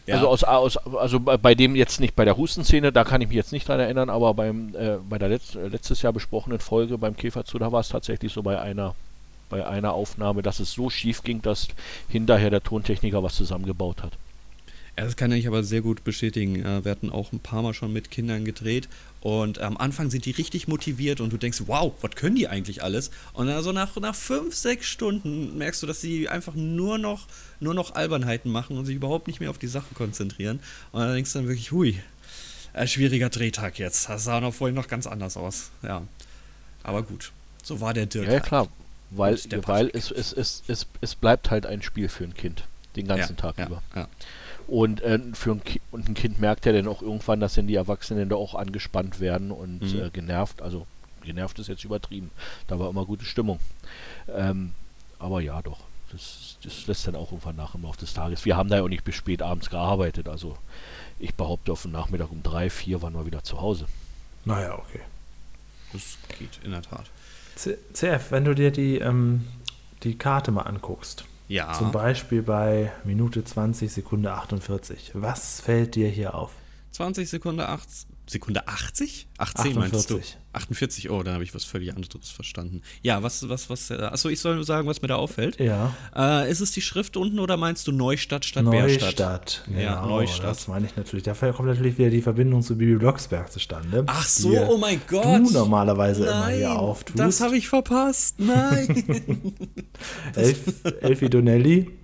Ja. Also aus, aus also bei, dem jetzt nicht bei der Hustenszene, da kann ich mich jetzt nicht dran erinnern, aber beim äh, bei der letzt, äh, letztes Jahr besprochenen Folge beim Käferzoo, da war es tatsächlich so bei einer bei einer Aufnahme, dass es so schief ging, dass hinterher der Tontechniker was zusammengebaut hat. Ja, das kann ich aber sehr gut bestätigen. Äh, Wir hatten auch ein paar Mal schon mit Kindern gedreht und am Anfang sind die richtig motiviert und du denkst, wow, was können die eigentlich alles? Und dann so nach, nach fünf, sechs Stunden merkst du, dass sie einfach nur noch, nur noch Albernheiten machen und sich überhaupt nicht mehr auf die Sache konzentrieren. Und dann denkst du dann wirklich, hui, äh, schwieriger Drehtag jetzt. Das sah noch vorhin noch ganz anders aus. Ja. Aber gut, so war der Dirk. Ja, ja klar, weil, weil es, es, es, es, es bleibt halt ein Spiel für ein Kind, den ganzen ja, Tag ja, über. Ja. Und, äh, für ein Ki und ein Kind merkt ja dann auch irgendwann, dass dann die Erwachsenen da auch angespannt werden und Mhm. äh, genervt. Also genervt ist jetzt übertrieben. Da war immer gute Stimmung. Ähm, aber ja, doch. Das, das lässt dann auch irgendwann nach im Laufe des Tages. Wir haben da ja auch nicht bis spät abends gearbeitet. Also ich behaupte, auf den Nachmittag um drei, vier waren wir wieder zu Hause. Naja, okay. Das geht, in der Tat. C CF, wenn du dir die, ähm, die Karte mal anguckst, Ja. zum Beispiel bei Minute 20, Sekunde 48, was fällt dir hier auf? 20 Sekunde 8, Sekunde 80? 18 meinst 48. du? 48, oh, da habe ich was völlig anderes verstanden. Ja, was, was, was, äh, achso, ich soll nur sagen, was mir da auffällt. Ja, Äh, ist es die Schrift unten oder meinst du Neustadt statt? Neustadt. Ja, Genau, Neustadt. Das meine ich natürlich. Da kommt natürlich wieder die Verbindung zu Bibi Blocksberg zustande. Ach so, oh mein Gott. Du normalerweise immer Nein, hier auftust. das habe ich verpasst. Nein. Elf, Elfie Donnelly.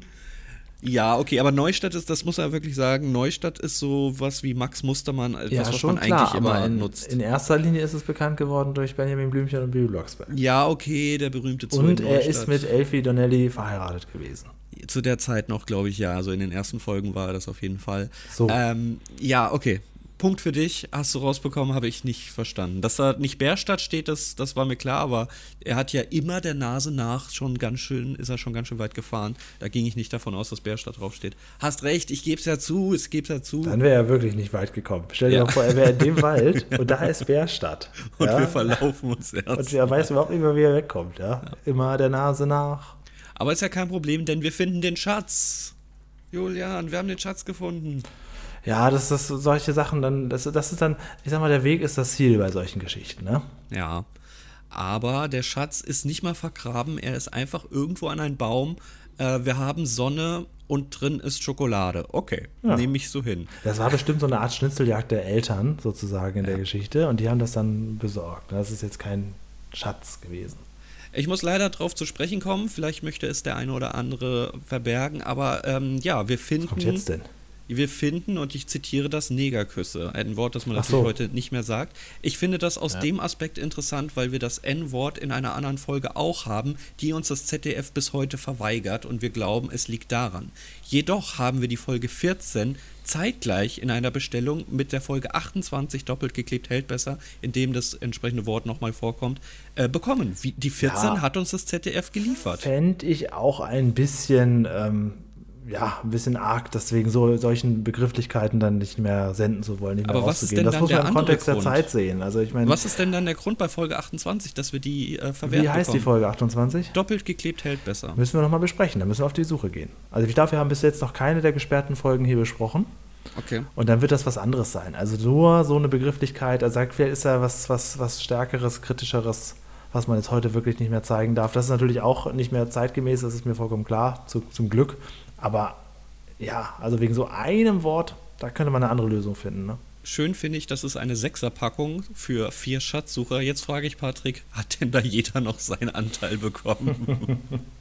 Ja, okay, aber Neustadt ist, das muss er wirklich sagen, Neustadt ist so was wie Max Mustermann, etwas, Ja, was schon man klar, eigentlich immer in, nutzt. in erster Linie ist es bekannt geworden durch Benjamin Blümchen und Bibi Blocksberg. ja, okay, der berühmte Zoo Und er ist mit Elfie Donnelly verheiratet gewesen. Zu der Zeit noch, glaube ich, ja. Also in den ersten Folgen war er das auf jeden Fall. So. Ähm, ja, okay. Punkt für dich. Hast du rausbekommen, habe ich nicht verstanden. Dass da nicht Bärstadt steht, das, das war mir klar, aber er hat ja immer der Nase nach schon ganz schön, ist er schon ganz schön weit gefahren. Da ging ich nicht davon aus, dass Bärstadt draufsteht. Hast recht, ich gebe es ja zu, ich gebe es ja zu. Dann wäre er wirklich nicht weit gekommen. Stell dir Ja. mal vor, er wäre in dem Wald und da ist Bärstadt. und ja? wir verlaufen uns erst. Und er weiß überhaupt nicht mehr, wie er wegkommt. Ja? Immer der Nase nach. Aber ist ja kein Problem, denn wir finden den Schatz. Julian, wir haben den Schatz gefunden. Ja, das ist solche Sachen dann, das, das ist dann, ich sag mal, der Weg ist das Ziel bei solchen Geschichten, ne? Ja. Aber der Schatz ist nicht mal vergraben, er ist einfach irgendwo an einen Baum äh, wir haben Sonne und drin ist Schokolade. Okay, Ja. nehme ich so hin. Das war bestimmt so eine Art Schnitzeljagd der Eltern sozusagen in der Geschichte und die haben das dann besorgt. Das ist jetzt kein Schatz gewesen. Ich muss leider drauf zu sprechen kommen, vielleicht möchte es der eine oder andere verbergen, aber ähm, ja, wir finden. Was kommt jetzt denn? Wir finden, und ich zitiere das, Negerküsse. Ein Wort, das man natürlich so. heute nicht mehr sagt. Ich finde das aus Ja. dem Aspekt interessant, weil wir das N-Wort in einer anderen Folge auch haben, die uns das ZDF bis heute verweigert und wir glauben, es liegt daran. Jedoch haben wir die Folge 14 zeitgleich in einer Bestellung mit der Folge 28 doppelt geklebt hält besser, in dem das entsprechende Wort nochmal vorkommt, äh, bekommen. Wie, die 14 Ja. hat uns das ZDF geliefert. Fände ich auch ein bisschen, ähm, ja, ein bisschen arg, deswegen so solchen Begrifflichkeiten dann nicht mehr senden zu wollen, nicht mehr Aber was ist denn Das dann muss man der im Kontext der Grund? Zeit sehen. Also ich meine, Was ist denn dann der Grund bei Folge 28, dass wir die äh, verwertet wie heißt die bekommen? Folge 28? Doppelt geklebt hält besser. Müssen wir nochmal besprechen, da müssen wir auf die Suche gehen. Also ich glaube, wir haben bis jetzt noch keine der gesperrten Folgen hier besprochen. Okay. Und dann wird das was anderes sein. Also nur so eine Begrifflichkeit, sagt, vielleicht ist da was, was, was Stärkeres, Kritischeres, was man jetzt heute wirklich nicht mehr zeigen darf. Das ist natürlich auch nicht mehr zeitgemäß, das ist mir vollkommen klar, zu, zum Glück. Aber ja, also wegen so einem Wort, da könnte man eine andere Lösung finden. Ne? Schön finde ich, das ist eine Sechserpackung für vier Schatzsucher. Jetzt frage ich Patrick, hat denn da jeder noch seinen Anteil bekommen?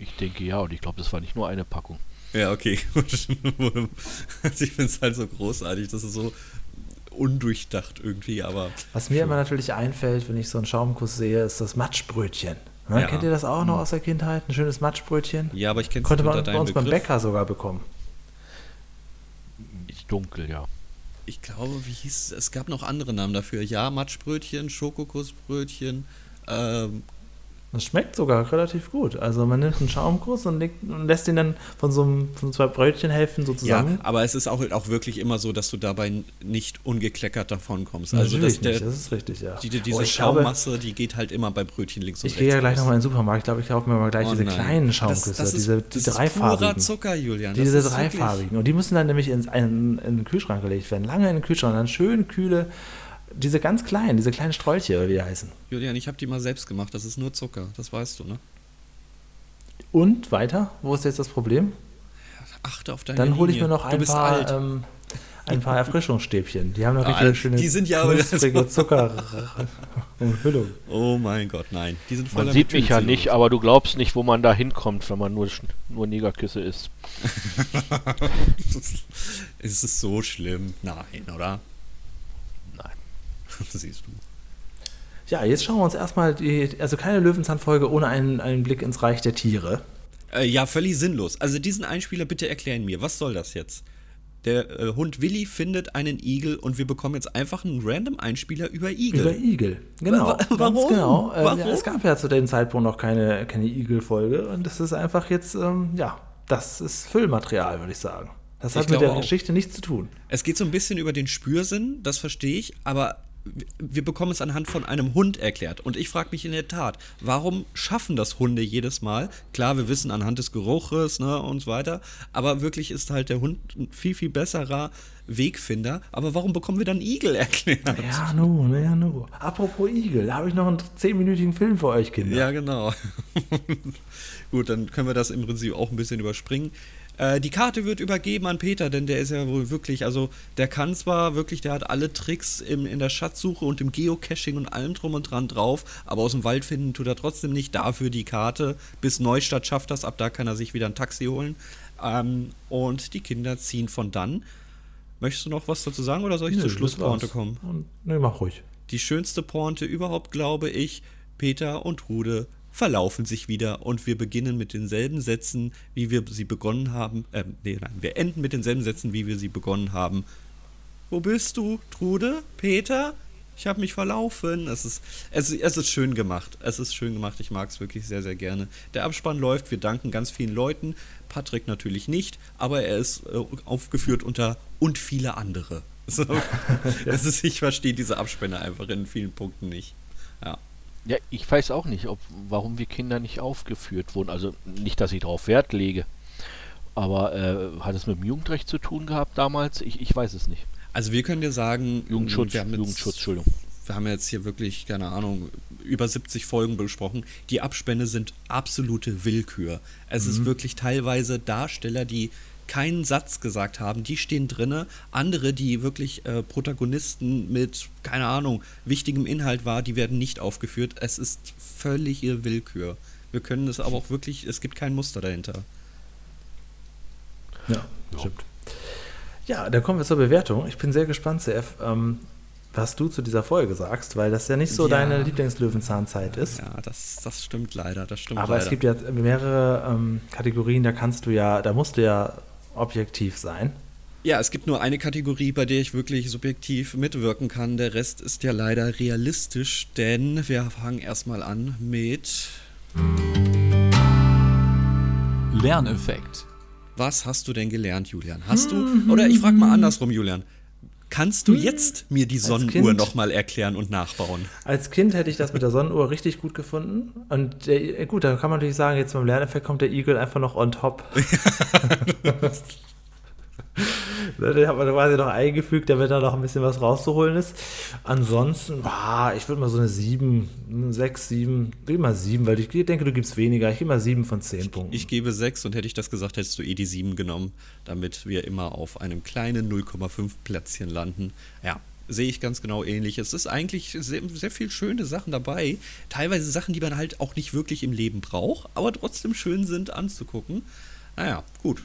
Ich denke ja, und ich glaube, das war nicht nur eine Packung. ja, okay. Also ich finde es halt so großartig, das ist so undurchdacht irgendwie, aber Was mir immer natürlich einfällt, wenn ich so einen Schaumkuss sehe, ist das Matschbrötchen. Ne? Ja. Kennt ihr das auch noch aus der Kindheit? Ein schönes Matschbrötchen? ja, aber ich kenne es Konnte man bei uns beim Begriff. Bäcker sogar bekommen. Ist dunkel, ja. Ich glaube, wie hieß es? Es gab noch andere Namen dafür. Ja, Matschbrötchen, Schokokussbrötchen, ähm, Das schmeckt sogar relativ gut. Also man nimmt einen Schaumkuss und, legt, und lässt ihn dann von so, einem, von zwei Brötchenhälften so zusammen. Ja, aber es ist auch, auch wirklich immer so, dass du dabei nicht ungekleckert davon kommst. Also dass der, nicht, das ist richtig, ja. die, die, Oh, diese ich glaube, Schaummasse, die geht halt immer bei Brötchen links und Ich rechts. gehe ja gleich nochmal in den Supermarkt. Ich glaube, ich kaufe mir mal gleich Oh diese nein. kleinen Das- Schaumküsse, das ist- diese die das dreifarbigen. purer Zucker, Julian. Das diese dreifarbigen. Und die müssen dann nämlich in, einen, in den Kühlschrank gelegt werden. Lange in den Kühlschrank. Dann schön kühle, diese ganz kleinen, diese kleinen Strolche, oder wie die heißen. Julian, ich habe die mal selbst gemacht. Das ist nur Zucker. Das weißt du, ne? Und weiter? Wo ist jetzt das Problem? Achte auf deine Dann hole ich mir noch ein paar, ähm, ein paar Erfrischungsstäbchen. Die haben noch Ah, richtig schöne die sind ja aber- knusprige Zuckerumhüllung. oh mein Gott, nein. Die sind voller Man sieht mich ja nicht, aber du glaubst nicht, wo man da hinkommt, wenn man nur, nur Negerküsse isst. ist es so schlimm? Nein, oder? Siehst du. Ja, jetzt schauen wir uns erstmal die, also keine Löwenzahnfolge ohne einen, einen Blick ins Reich der Tiere. Äh, ja, völlig sinnlos. Also diesen Einspieler bitte erklären mir. Was soll das jetzt? Der äh, Hund Willi findet einen Igel und wir bekommen jetzt einfach einen random Einspieler über Igel. Über Igel. Genau. Wa- warum? Genau. Äh, Warum? Ja, es gab ja zu dem Zeitpunkt noch keine, keine Igel-Folge und das ist einfach jetzt, ähm, ja, das ist Füllmaterial, würde ich sagen. Das Ich hat mit glaube der auch. Geschichte nichts zu tun. Es geht so ein bisschen über den Spürsinn, das verstehe ich, aber wir bekommen es anhand von einem Hund erklärt. Und ich frage mich in der Tat, warum schaffen das Hunde jedes Mal? Klar, wir wissen anhand des Geruches ne, und so weiter, aber wirklich ist halt der Hund ein viel, viel besserer Wegfinder. Aber warum bekommen wir dann Igel erklärt? Ja, nu, ja, nu. Apropos Igel, da habe ich noch einen zehnminütigen Film für euch, Kinder. Ja, genau. Gut, dann können wir das im Prinzip auch ein bisschen überspringen. Äh, die Karte wird übergeben an Peter, denn der ist ja wohl wirklich, also der kann zwar wirklich, der hat alle Tricks im, in der Schatzsuche und im Geocaching und allem drum und dran drauf, aber aus dem Wald finden tut er trotzdem nicht. Dafür die Karte. Bis Neustadt schafft das, ab da kann er sich wieder ein Taxi holen. Ähm, und die Kinder ziehen von dann. Möchtest du noch was dazu sagen oder soll ich Nö, zur Schlusspointe kommen? Und, nee, mach ruhig. Die schönste Pointe überhaupt, glaube ich. Peter und Rude verlaufen sich wieder und wir beginnen mit denselben Sätzen, wie wir sie begonnen haben. Äh, nee, nein, wir enden mit denselben Sätzen, wie wir sie begonnen haben. Wo bist du, Trude? Peter? Ich habe mich verlaufen. Es ist, es, es ist schön gemacht. Es ist schön gemacht. Ich mag es wirklich sehr, sehr gerne. Der Abspann läuft. Wir danken ganz vielen Leuten. Patrick natürlich nicht, aber er ist äh, aufgeführt unter und viele andere. So, es ist, ich verstehe diese Abspänne einfach in vielen Punkten nicht. Ja. Ja, ich weiß auch nicht, ob, warum wir Kinder nicht aufgeführt wurden. Also nicht, dass ich darauf Wert lege. Aber äh, hat es mit dem Jugendrecht zu tun gehabt damals? Ich, ich weiß es nicht. Also wir können dir sagen, Jugendschutz, Jugendschutz, Entschuldigung. Wir haben jetzt hier wirklich, keine Ahnung, über 70 Folgen besprochen. Die Abspänne sind absolute Willkür. Es mhm. ist wirklich teilweise Darsteller, die keinen Satz gesagt haben, die stehen drinne. Andere, die wirklich äh, Protagonisten mit, keine Ahnung, wichtigem Inhalt war, die werden nicht aufgeführt. Es ist völlige Willkür. Wir können es aber auch wirklich, es gibt kein Muster dahinter. Ja, stimmt. Ja, dann kommen wir zur Bewertung. Ich bin sehr gespannt, CF, ähm, was du zu dieser Folge sagst, weil das ja nicht so ja. deine Lieblingslöwenzahnzeit ist. Ja, das, das stimmt leider, das stimmt Aber leider. es gibt ja mehrere ähm, Kategorien, da kannst du ja, da musst du ja objektiv sein. Ja, es gibt nur eine Kategorie, bei der ich wirklich subjektiv mitwirken kann. Der Rest ist ja leider realistisch, denn wir fangen erstmal an mit Lerneffekt. Was hast du denn gelernt, Julian? Hast du, oder ich frage mal andersrum, Julian, kannst du jetzt mir die Sonnenuhr nochmal erklären und nachbauen? Als Kind hätte ich das mit der Sonnenuhr richtig gut gefunden. Und der, gut, da kann man natürlich sagen, jetzt beim Lerneffekt kommt der Igel einfach noch on top. Den hat man quasi noch eingefügt, damit da noch ein bisschen was rauszuholen ist. Ansonsten, bah, ich würde mal so eine 7, 6, 7, ich gebe mal 7, weil ich denke, du gibst weniger. Ich gebe mal 7 von 10 Punkten. Ich gebe 6 und hätte ich das gesagt, hättest du eh die 7 genommen, damit wir immer auf einem kleinen 0,5 Plätzchen landen. Ja, sehe ich ganz genau ähnlich. Es ist eigentlich sehr, sehr viel schöne Sachen dabei. Teilweise Sachen, die man halt auch nicht wirklich im Leben braucht, aber trotzdem schön sind anzugucken. Naja, gut.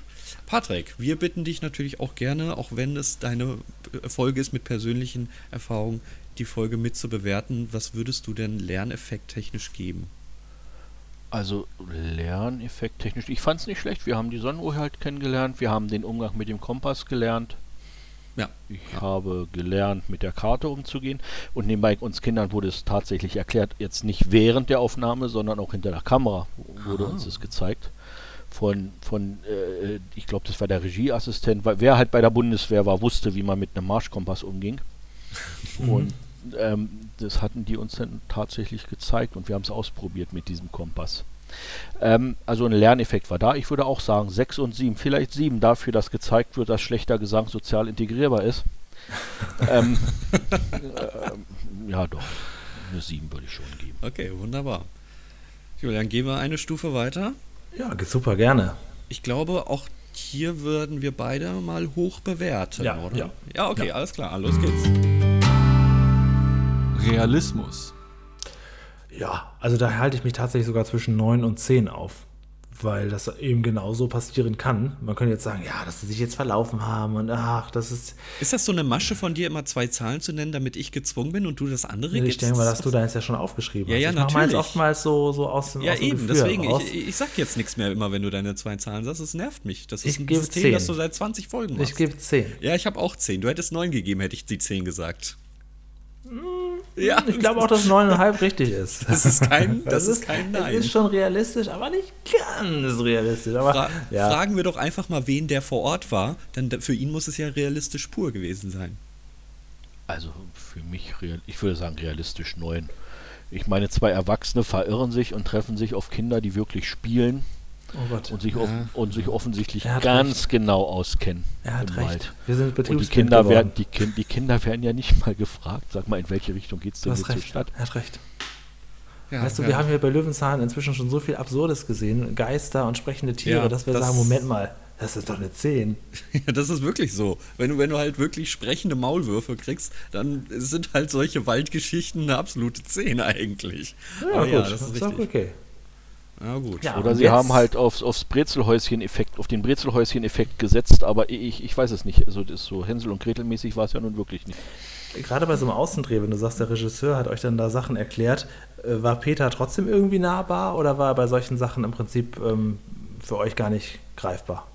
Patrick, wir bitten dich natürlich auch gerne, auch wenn es deine Folge ist mit persönlichen Erfahrungen, die Folge mit zu bewerten. Was würdest du denn Lerneffekt technisch geben? Also Lerneffekt technisch, ich fand es nicht schlecht. Wir haben die Sonnenuhr halt kennengelernt, wir haben den Umgang mit dem Kompass gelernt. Ja. Ich ja. habe gelernt, mit der Karte umzugehen. Und nebenbei uns Kindern wurde es tatsächlich erklärt, jetzt nicht während der Aufnahme, sondern auch hinter der Kamera wurde Aha. uns es gezeigt von, von äh, ich glaube, das war der Regieassistent, weil wer halt bei der Bundeswehr war, wusste, wie man mit einem Marschkompass umging. Mhm. Und ähm, das hatten die uns dann tatsächlich gezeigt und wir haben es ausprobiert mit diesem Kompass. Ähm, also ein Lerneffekt war da. Ich würde auch sagen 6 und 7, vielleicht 7 dafür, dass gezeigt wird, dass schlechter Gesang sozial integrierbar ist. ähm, äh, ja, doch. Eine 7 würde ich schon geben. Okay, wunderbar. Julian, gehen wir eine Stufe weiter. Ja, super gerne. Ich glaube, auch hier würden wir beide mal hoch bewerten, ja, oder? Ja, ja okay, ja. alles klar. Los geht's. Realismus. Ja, also da halte ich mich tatsächlich sogar zwischen 9 und 10 auf weil das eben genauso passieren kann. Man könnte jetzt sagen, ja, dass sie sich jetzt verlaufen haben und ach, das ist. Ist das so eine Masche von dir, immer zwei Zahlen zu nennen, damit ich gezwungen bin und du das andere nee, Ich denke mal, dass du jetzt ja schon aufgeschrieben ja, hast. Ja, ich natürlich. Ich oftmals so, so aus dem Ja, aus dem eben, Gefühl deswegen. Ich, ich, sag jetzt nichts mehr immer, wenn du deine zwei Zahlen sagst. Es nervt mich. Das ist ich ein System, 10. das du seit 20 Folgen machst. Ich gebe 10. Ja, ich habe auch 10. Du hättest 9 gegeben, hätte ich die 10 gesagt. Ja. Ich glaube auch, dass 9,5 richtig ist. Das ist kein, das, das ist, kein Nein. Das ist schon realistisch, aber nicht ganz realistisch. Aber, Fra ja. Fragen wir doch einfach mal, wen der vor Ort war, denn für ihn muss es ja realistisch pur gewesen sein. Also für mich, ich würde sagen realistisch 9. Ich meine, zwei Erwachsene verirren sich und treffen sich auf Kinder, die wirklich spielen Oh und, sich ja. und sich offensichtlich ganz recht. genau auskennen er hat recht. Wald. Wir sind und die Kinder, werden, die, kind, die Kinder werden ja nicht mal gefragt, sag mal, in welche Richtung geht es denn jetzt zur Stadt? Er hat recht. Ja, weißt du, wir haben hier bei Löwenzahn inzwischen schon so viel Absurdes gesehen, Geister und sprechende Tiere, ja, dass wir das sagen, Moment mal, das ist doch eine 10. Ja, das ist wirklich so. Wenn du, wenn du halt wirklich sprechende Maulwürfe kriegst, dann sind halt solche Waldgeschichten eine absolute 10 eigentlich. Ja, Aber gut, ja, das ist, ist okay. Ja, gut. Ja, Oder sie haben halt aufs, aufs Brezelhäuschen-Effekt, auf den Brezelhäuschen-Effekt gesetzt, aber ich, ich weiß es nicht. Also das so Hänsel und Gretel mäßig war es ja nun wirklich nicht. Gerade bei so einem Außendreh, wenn du sagst, der Regisseur hat euch dann da Sachen erklärt, äh, war Peter trotzdem irgendwie nahbar oder war er bei solchen Sachen im Prinzip ähm, für euch gar nicht greifbar?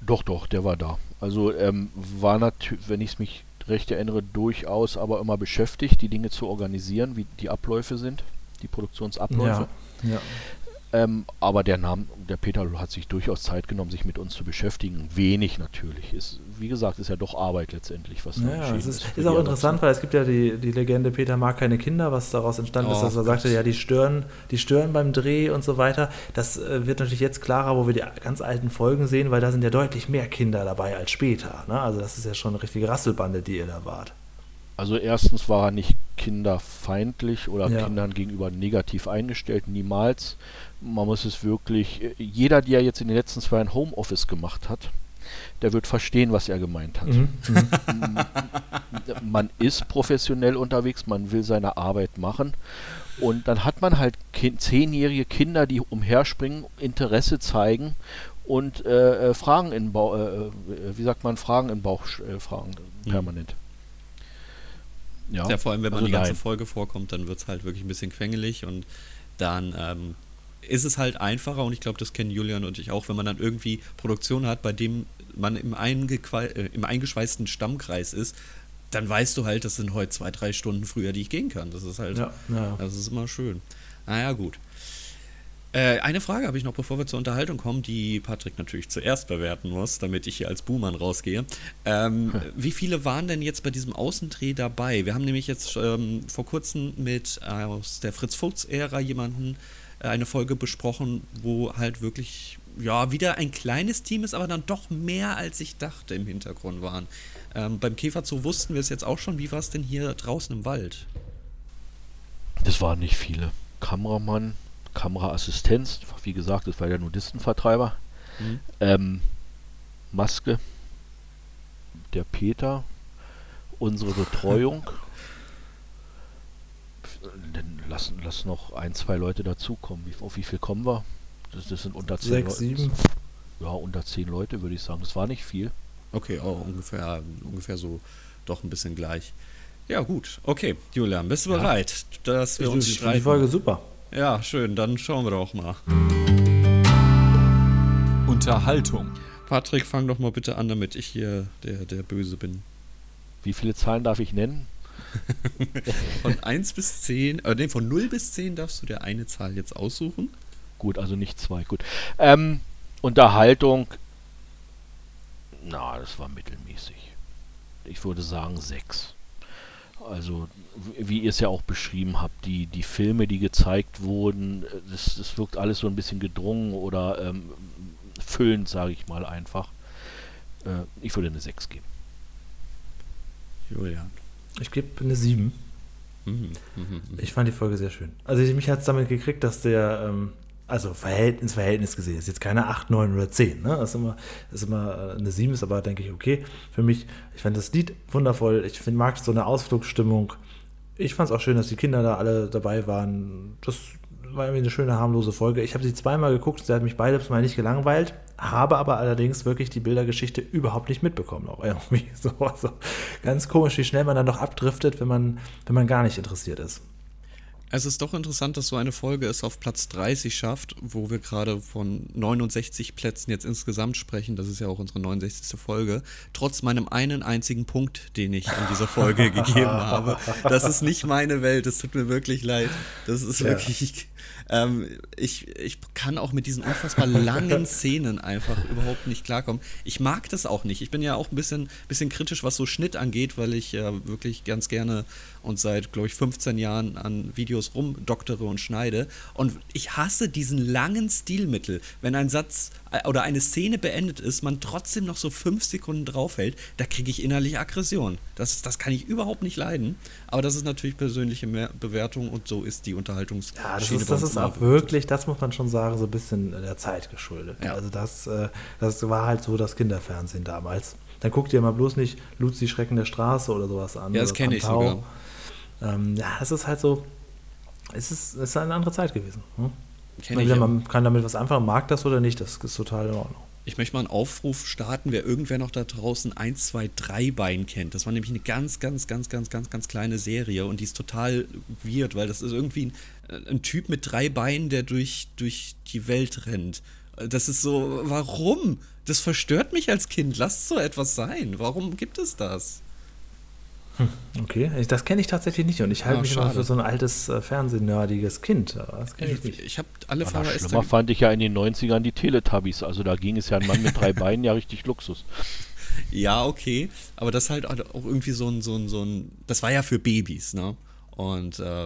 Doch, doch, der war da. Also ähm, war natürlich, wenn ich es mich recht erinnere, durchaus aber immer beschäftigt, die Dinge zu organisieren, wie die Abläufe sind, die Produktionsabläufe. Ja, ja. Ähm, aber der Name, der Peter hat sich durchaus Zeit genommen, sich mit uns zu beschäftigen. Wenig natürlich. Ist, wie gesagt, ist ja doch Arbeit letztendlich, was ja, da ist. Ist, ist auch interessant, weil es gibt ja die, die Legende, Peter mag keine Kinder, was daraus entstanden oh, ist, dass er sagte, ja, die stören, die stören beim Dreh und so weiter. Das äh, wird natürlich jetzt klarer, wo wir die ganz alten Folgen sehen, weil da sind ja deutlich mehr Kinder dabei als später. Ne? Also das ist ja schon eine richtige Rasselbande, die ihr da wart. Also erstens war er nicht kinderfeindlich oder Ja. Kindern gegenüber negativ eingestellt, niemals. Man muss es wirklich, jeder, der jetzt in den letzten zwei Jahren Homeoffice gemacht hat, der wird verstehen, was er gemeint hat. Mhm. Man ist professionell unterwegs, man will seine Arbeit machen und dann hat man halt kind, zehnjährige Kinder, die umherspringen, Interesse zeigen und äh, äh, Fragen in Bauch, äh, äh, wie sagt man, Fragen in Bauch äh, fragen permanent. Ja, Ja, vor allem, wenn man also die ganze nein. Folge vorkommt, dann wird es halt wirklich ein bisschen quengelig und dann ähm, ist es halt einfacher und ich glaube, das kennen Julian und ich auch, wenn man dann irgendwie Produktion hat, bei dem man im, äh, im eingeschweißten Stammkreis ist, dann weißt du halt, das sind heute zwei, drei Stunden früher, die ich gehen kann. Das ist halt, Ja, ja. das ist immer schön. Naja, gut. Äh, eine Frage habe ich noch, bevor wir zur Unterhaltung kommen, die Patrick natürlich zuerst bewerten muss, damit ich hier als Buhmann rausgehe. Ähm, Wie viele waren denn jetzt bei diesem Außendreh dabei? Wir haben nämlich jetzt ähm, vor kurzem mit äh, aus der Fritz-Fuchs-Ära jemanden eine Folge besprochen, wo halt wirklich, ja, wieder ein kleines Team ist, aber dann doch mehr als ich dachte im Hintergrund waren. Ähm, beim Käferzoo wussten wir es jetzt auch schon. Wie war es denn hier draußen im Wald? Das waren nicht viele. Kameramann, Kameraassistenz, wie gesagt, das war der Nudistenvertreiber. Mhm. Ähm, Maske, der Peter, unsere Betreuung. Dann lass, lass noch ein, zwei Leute dazukommen. Wie, auf wie viel kommen wir? Das, das sind unter zehn Sechs, Leute. sieben. Ja, unter zehn Leute würde ich sagen. Das war nicht viel. Okay, auch ungefähr, ungefähr so doch ein bisschen gleich. Ja, gut. Okay, Julian, bist du Ja. bereit, dass wir Ich, uns ich finde streiten? die Folge super. Ja, schön, dann schauen wir doch mal. Unterhaltung. Patrick, fang doch mal bitte an, damit ich hier der, der Böse bin. Wie viele Zahlen darf ich nennen? Von 1 bis 10, äh, nee, von 0 bis 10 darfst du dir eine Zahl jetzt aussuchen. Gut, also nicht zwei. Gut. Ähm, Unterhaltung. Na, das war mittelmäßig. Ich würde sagen sechs. Also, w- wie ihr es ja auch beschrieben habt, die, die Filme, die gezeigt wurden, äh, das, das wirkt alles so ein bisschen gedrungen oder ähm, füllend, sage ich mal einfach. Äh, ich würde eine 6 geben. Julian. Ich gebe eine sieben. Mhm, mhm, mhm. Ich fand die Folge sehr schön. Also ich, mich hat es damit gekriegt, dass der, ähm, also Verhältnis, Verhältnis gesehen, ist jetzt keine 8, 9 oder 10. Ne? Das ist immer, das ist immer äh, eine 7, ist aber, denke ich, okay. Für mich, ich fand das Lied wundervoll. Ich find, mag so eine Ausflugsstimmung. Ich fand es auch schön, dass die Kinder da alle dabei waren. Das war irgendwie eine schöne, harmlose Folge. Ich habe sie zweimal geguckt, sie hat mich beides Mal nicht gelangweilt, habe aber allerdings wirklich die Bildergeschichte überhaupt nicht mitbekommen. Auch irgendwie so, also ganz komisch, wie schnell man dann doch abdriftet, wenn man, wenn man gar nicht interessiert ist. Es ist doch interessant, dass so eine Folge es auf Platz 30 schafft, wo wir gerade von 69 Plätzen jetzt insgesamt sprechen. Das ist ja auch unsere 69. Folge. Trotz meinem einen einzigen Punkt, den ich an dieser Folge gegeben habe. Das ist nicht meine Welt. Es tut mir wirklich leid. Das ist Ja. wirklich. Ähm, ich, ich kann auch mit diesen unfassbar langen Szenen einfach überhaupt nicht klarkommen. Ich mag das auch nicht. Ich bin ja auch ein bisschen, bisschen kritisch, was so Schnitt angeht, weil ich ja wirklich ganz gerne und seit, glaube ich, 15 Jahren an Videos rumdoktere und schneide. Und ich hasse diesen langen Stilmittel. Wenn ein Satz äh, oder eine Szene beendet ist, man trotzdem noch so fünf Sekunden draufhält, da kriege ich innerlich Aggression. Das, das kann ich überhaupt nicht leiden. Aber das ist natürlich persönliche Bewertung und so ist die Unterhaltungsschiene Ja, das bei ist, das ist auch wirklich, das muss man schon sagen, so ein bisschen der Zeit geschuldet. Ja. Also das, äh, das war halt so das Kinderfernsehen damals. Dann guckt ihr mal bloß nicht Luzi Schrecken der Straße oder sowas an. Ja, das kenne ich sogar. Ähm, ja, es ist halt so, es ist, es ist eine andere Zeit gewesen. Hm? Ich, Entweder man kann damit was anfangen, mag das oder nicht, das ist total in Ordnung. Ich möchte mal einen Aufruf starten, wer irgendwer noch da draußen 1, 2, 3 Bein kennt. Das war nämlich eine ganz, ganz, ganz, ganz, ganz, ganz kleine Serie und die ist total weird, weil das ist irgendwie ein, ein Typ mit drei Beinen, der durch, durch die Welt rennt. Das ist so, warum? Das verstört mich als Kind. Lasst so etwas sein. Warum gibt es das? Okay, ich, das kenne ich tatsächlich nicht und ich halte Ah, mich immer schade. für so ein altes, äh, fernsehnördiges Kind. Aber das kenne ich Ich, nicht. ich habe alle Na, VHS. schlimmer fand ich ja in den 90ern die Teletubbies. Also da ging es ja ein Mann mit drei Beinen ja richtig Luxus. Ja, okay. Aber das halt auch irgendwie so ein, so ein, so ein. Das war ja für Babys, ne? Und äh,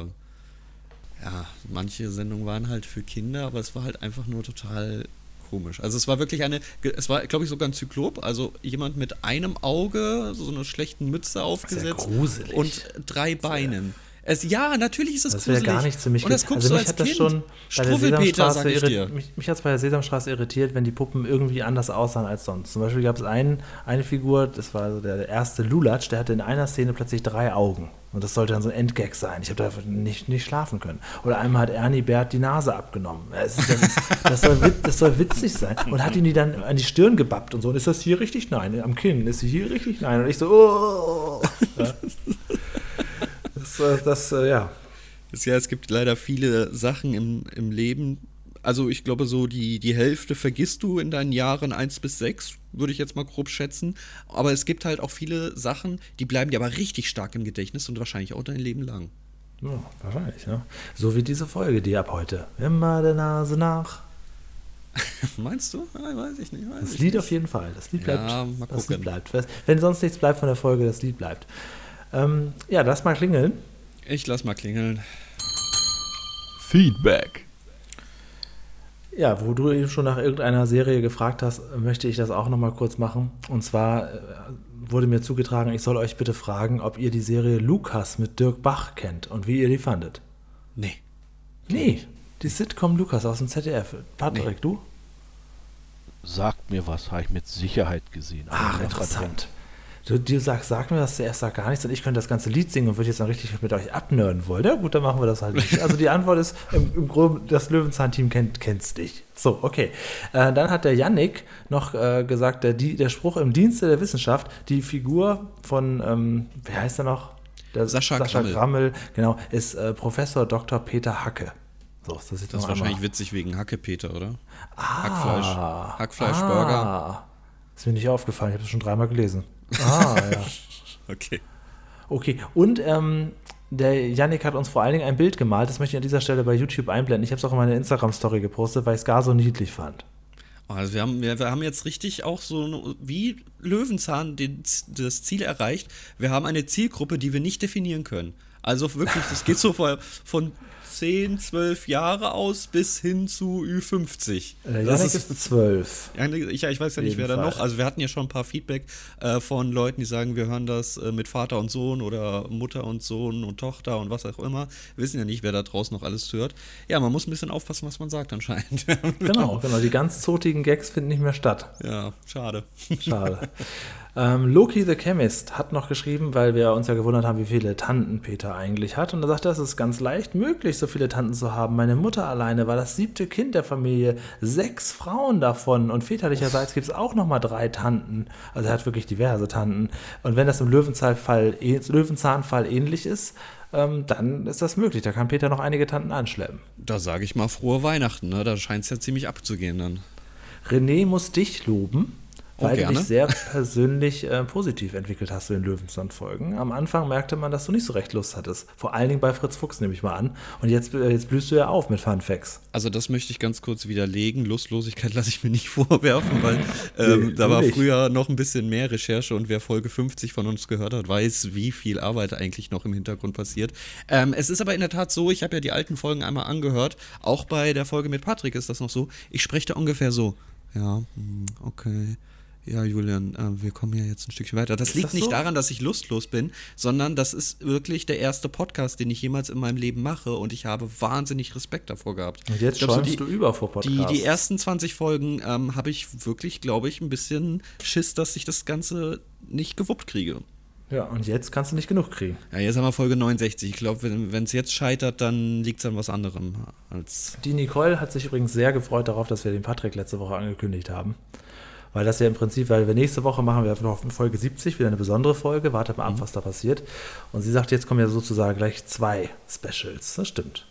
ja, manche Sendungen waren halt für Kinder, aber es war halt einfach nur total komisch. Also es war wirklich eine, es war, glaube ich, sogar ein Zyklop, also jemand mit einem Auge, so einer schlechten Mütze aufgesetzt gruselig. und drei Beinen. Es, ja, natürlich ist es Das wäre gruselig. gar nicht für mich. Und das guckst also du als hat das kind. schon bei der Sesamstraße ich dir. mich, mich hat es bei der Sesamstraße irritiert, wenn die Puppen irgendwie anders aussahen als sonst. Zum Beispiel gab es einen, eine Figur, das war so der erste Lulatsch, der hatte in einer Szene plötzlich drei Augen. Und das sollte dann so ein Endgag sein. Ich habe da nicht, nicht schlafen können. Oder einmal hat Ernie Bert die Nase abgenommen. Es ist, das, ist, das, soll, das soll witzig sein. Und hat ihn die dann an die Stirn gebappt und so. Und ist das hier richtig? Nein. Am Kinn ist sie hier richtig? Nein. Und ich so, oh. Ja. Das, äh, das äh, ja, Ja, es gibt leider viele Sachen im, im Leben. Also ich glaube, so die, die Hälfte vergisst du in deinen Jahren 1 bis 6, würde ich jetzt mal grob schätzen. Aber es gibt halt auch viele Sachen, die bleiben dir aber richtig stark im Gedächtnis und wahrscheinlich auch dein Leben lang. Ja, wahrscheinlich, ne? So wie diese Folge, die ab heute. Immer der Nase nach. Meinst du? Ja, weiß ich nicht. Weiß Das ich Lied nicht. auf jeden Fall. Das Lied Ja, bleibt. mal das gucken. Lied bleibt. Wenn sonst nichts bleibt von der Folge, das Lied bleibt. Ähm, ja, lass mal klingeln. Ich lass mal klingeln. Feedback. Ja, wo du eben schon nach irgendeiner Serie gefragt hast, möchte ich das auch nochmal kurz machen. Und zwar äh, wurde mir zugetragen, ich soll euch bitte fragen, ob ihr die Serie Lukas mit Dirk Bach kennt und wie ihr die fandet. Nee. Nee, die Sitcom Lukas aus dem ZDF. Patrick, Nee. du? Sagt mir was, habe ich mit Sicherheit gesehen. Ach, interessant. Du, du sagst, sag mir das zuerst, sag gar nichts und ich könnte das ganze Lied singen und würde jetzt dann richtig mit euch abnörden wollen. Ja gut, dann machen wir das halt nicht. Also die Antwort ist, im, im Grunde, das Löwenzahn-Team kennt kennst dich. So, okay. Äh, dann hat der Yannick noch äh, gesagt, der, der Spruch im Dienste der Wissenschaft, die Figur von, ähm, wie heißt er noch? Der Sascha Sascha Grammel. Grammel, genau, ist äh, Professor Dr. Peter Hacke. So, ist das jetzt Das ist noch einmal. wahrscheinlich witzig wegen Hackepeter, oder? Ah, Hackfleisch. Hackfleischburger. Ah, ist mir nicht aufgefallen, ich habe es schon dreimal gelesen. Ah, ja. Okay. Okay, und ähm, der Yannick hat uns vor allen Dingen ein Bild gemalt, das möchte ich an dieser Stelle bei YouTube einblenden. Ich habe es auch in meine Instagram-Story gepostet, weil ich es gar so niedlich fand. Also wir haben, wir, wir haben jetzt richtig auch so eine- wie Löwenzahn den, das Ziel erreicht. Wir haben eine Zielgruppe, die wir nicht definieren können. Also wirklich, das geht so von, von 10, 12 Jahre aus bis hin zu Ü50. Der Das Yannick ist zwölf. Ja, ich, ich weiß ja nicht, wer da noch. Also wir hatten ja schon ein paar Feedback äh, von Leuten, die sagen, wir hören das äh, mit Vater und Sohn oder Mutter und Sohn und Tochter und was auch immer. Wir wissen ja nicht, wer da draußen noch alles hört. Ja, man muss ein bisschen aufpassen, was man sagt anscheinend. Genau, genau. Die ganz zotigen Gags finden nicht mehr statt. ja, schade. Schade. ähm, Loki the Chemist hat noch geschrieben, weil wir uns ja gewundert haben, wie viele Tanten Peter eigentlich hat. Und er sagt, es ist ganz leicht möglich, so viele Tanten zu haben. Meine Mutter alleine war das siebte Kind der Familie. Sechs Frauen davon. Und väterlicherseits gibt es auch nochmal drei Tanten. Also er hat wirklich diverse Tanten. Und wenn das im Löwenzahnfall, eh- Löwenzahnfall ähnlich ist, ähm, dann ist das möglich. Da kann Peter noch einige Tanten anschleppen. Da sage ich mal frohe Weihnachten, ne? Da scheint es ja ziemlich abzugehen dann. René muss dich loben, weil du dich sehr persönlich äh, positiv entwickelt hast zu den Löwenzahn-Folgen. Am Anfang merkte man, dass du nicht so recht Lust hattest. Vor allen Dingen bei Fritz Fuchs nehme ich mal an. Und jetzt, äh, jetzt blühst du ja auf mit Fun Facts. Also das möchte ich ganz kurz widerlegen. Lustlosigkeit lasse ich mir nicht vorwerfen, weil ähm, Nee, da war nicht. früher noch ein bisschen mehr Recherche und wer Folge 50 von uns gehört hat, weiß, wie viel Arbeit eigentlich noch im Hintergrund passiert. Ähm, es ist aber in der Tat so, ich habe ja die alten Folgen einmal angehört. Auch bei der Folge mit Patrick ist das noch so. Ich spreche da ungefähr so. Ja, hm, okay. Ja, Julian, äh, wir kommen ja jetzt ein Stückchen weiter. Das Ist liegt das nicht so? daran, dass ich lustlos bin, sondern das ist wirklich der erste Podcast, den ich jemals in meinem Leben mache und ich habe wahnsinnig Respekt davor gehabt. Und jetzt glaub, so schäumst die- du über vor die, Podcasts. die ersten 20 Folgen ähm, habe ich wirklich, glaube ich, ein bisschen Schiss, dass ich das Ganze nicht gewuppt kriege. ja, und jetzt kannst du nicht genug kriegen. Ja, jetzt haben wir Folge 69. Ich glaube, wenn es jetzt scheitert, dann liegt es an was anderem als. Die Nicole hat sich übrigens sehr gefreut darauf, dass wir den Patrick letzte Woche angekündigt haben. Weil das ja im Prinzip, weil wir nächste Woche machen wir noch Folge 70, wieder eine besondere Folge. Wartet mal ab, Mhm. was da passiert. Und sie sagt, jetzt kommen ja sozusagen gleich zwei Specials. Das stimmt.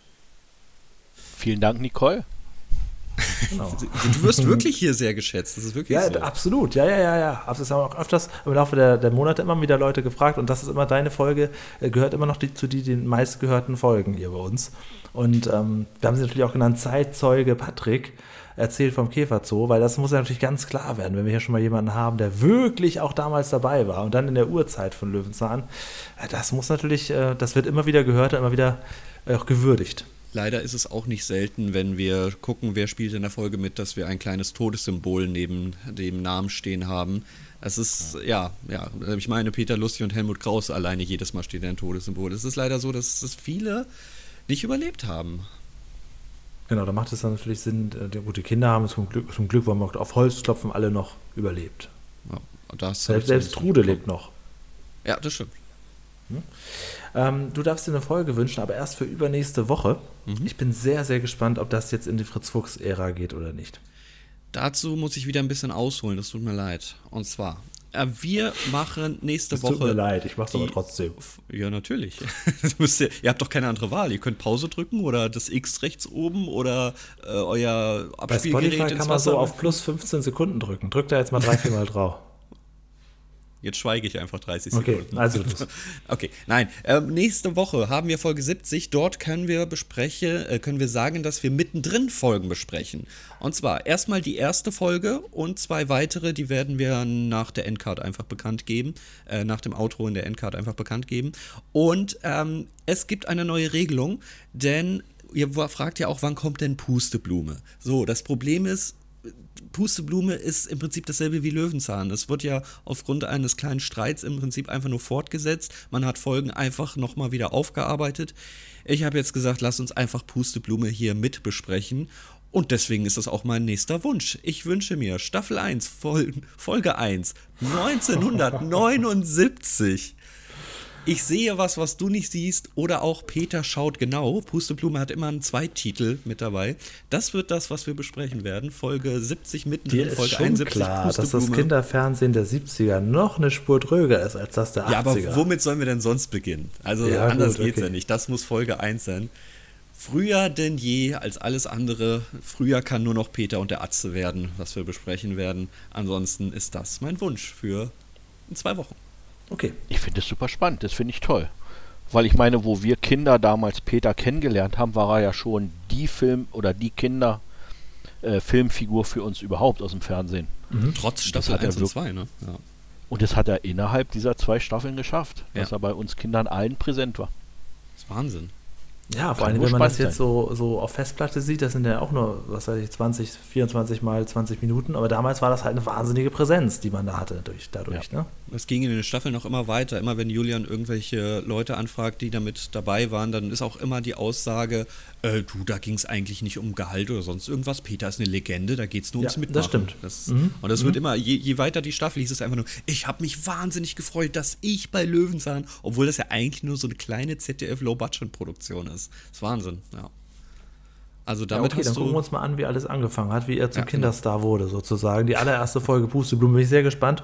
Vielen Dank, Nicole. Genau. Du wirst wirklich hier sehr geschätzt. Das ist wirklich Ja, so. absolut. Ja, ja, ja, ja. Das haben auch öfters im Laufe der, der Monate immer wieder Leute gefragt und das ist immer deine Folge, äh, gehört immer noch die, zu die, den meistgehörten Folgen hier bei uns. Und ähm, wir haben sie natürlich auch genannt Zeitzeuge Patrick, erzählt vom Käferzoo, weil das muss ja natürlich ganz klar werden, wenn wir hier schon mal jemanden haben, der wirklich auch damals dabei war und dann in der Urzeit von Löwenzahn. Äh, Das muss natürlich, äh, das wird immer wieder gehört und immer wieder auch gewürdigt. Leider ist es auch nicht selten, wenn wir gucken, wer spielt in der Folge mit, dass wir ein kleines Todessymbol neben dem Namen stehen haben. Es ist, ja, ja, ich meine, Peter Lustig und Helmut Kraus alleine jedes Mal steht ein Todessymbol. Es ist leider so, dass es viele nicht überlebt haben. Genau, da macht es dann natürlich Sinn, äh, die gute Kinder haben zum Glück, zum Glück wollen wir auf Holz klopfen, alle noch überlebt. Ja, Selbst, selbst Trude lebt noch. Ja, das stimmt. Ähm, du darfst dir eine Folge wünschen, aber erst für übernächste Woche. Mhm. Ich bin sehr, sehr gespannt, ob das jetzt in die Fritz-Fuchs-Ära geht oder nicht. Dazu muss ich wieder ein bisschen ausholen, das tut mir leid. Und zwar, äh, wir machen nächste Es Woche. tut mir leid, ich mach's aber die- trotzdem. Ja, natürlich. Das ihr, ihr habt doch keine andere Wahl. Ihr könnt Pause drücken oder das X rechts oben oder äh, euer Bei Abspielgerät Spotify ins kann man so auf plus 15 Sekunden drücken. Drück da jetzt mal drei, vier Mal drauf. Jetzt schweige ich einfach 30 Okay, Sekunden. also. Okay, nein. Ähm, nächste Woche haben wir Folge 70. Dort können wir besprechen, äh, können wir sagen, dass wir mittendrin Folgen besprechen. Und zwar erstmal die erste Folge und zwei weitere, die werden wir nach der Endcard einfach bekannt geben, äh, nach dem Outro in der Endcard einfach bekannt geben. Und ähm, es gibt eine neue Regelung, denn ihr fragt ja auch, wann kommt denn Pusteblume? So, das Problem ist, Pusteblume ist im Prinzip dasselbe wie Löwenzahn. Es wird ja aufgrund eines kleinen Streits im Prinzip einfach nur fortgesetzt. Man hat Folgen einfach nochmal wieder aufgearbeitet. Ich habe jetzt gesagt, lass uns einfach Pusteblume hier mit besprechen. Und deswegen ist das auch mein nächster Wunsch. Ich wünsche mir Staffel 1, Fol Folge 1, 1979. Ich sehe was, was du nicht siehst, oder auch Peter schaut genau. Pusteblume hat immer einen Zweititel mit dabei. Das wird das, was wir besprechen werden. Folge 70 Dir mittendrin, ist Folge schon 71 klar, dass das. Kinderfernsehen der 70er noch eine Spur dröger ist als das der 80er. Ja, aber womit sollen wir denn sonst beginnen? Also Ja, anders gut, geht's okay. ja nicht. Das muss Folge 1 sein. Früher denn je als alles andere. Früher kann nur noch Peter und der Atze werden, was wir besprechen werden. Ansonsten ist das mein Wunsch für in zwei Wochen. Okay. Ich finde es super spannend, das finde ich toll. Weil ich meine, wo wir Kinder damals Peter kennengelernt haben, war er ja schon die Film- oder die Kinder äh, Filmfigur für uns überhaupt aus dem Fernsehen. Trotz Das Staffel hat er 1 und wirk- 2, ne? Ja. Und das hat er innerhalb dieser zwei Staffeln geschafft, dass Ja. er bei uns Kindern allen präsent war. Das ist Wahnsinn. Ja, vor allem, wenn man das jetzt so, so auf Festplatte sieht, das sind ja auch nur, was weiß ich, 20, 24 mal 20 Minuten, aber damals war das halt eine wahnsinnige Präsenz, die man da hatte durch, dadurch. Ne? Es ging in den Staffeln noch immer weiter. Immer wenn Julian irgendwelche Leute anfragt, die damit dabei waren, dann ist auch immer die Aussage, äh, du, da ging es eigentlich nicht um Gehalt oder sonst irgendwas. Peter ist eine Legende, da geht es nur Ja, ums das Mitmachen. stimmt. Das, Mhm. Und das wird immer, je, je weiter die Staffel hieß es einfach nur, ich habe mich wahnsinnig gefreut, dass ich bei Löwenzahn, obwohl das ja eigentlich nur so eine kleine ZDF-Low-Budget-Produktion ist. Das ist Wahnsinn, ja. Also Ja, damit okay, dann hast gucken wir du... uns mal an, wie alles angefangen hat, wie er zum Ja, genau. Kinderstar wurde, sozusagen. Die allererste Folge Pusteblume, bin ich sehr gespannt.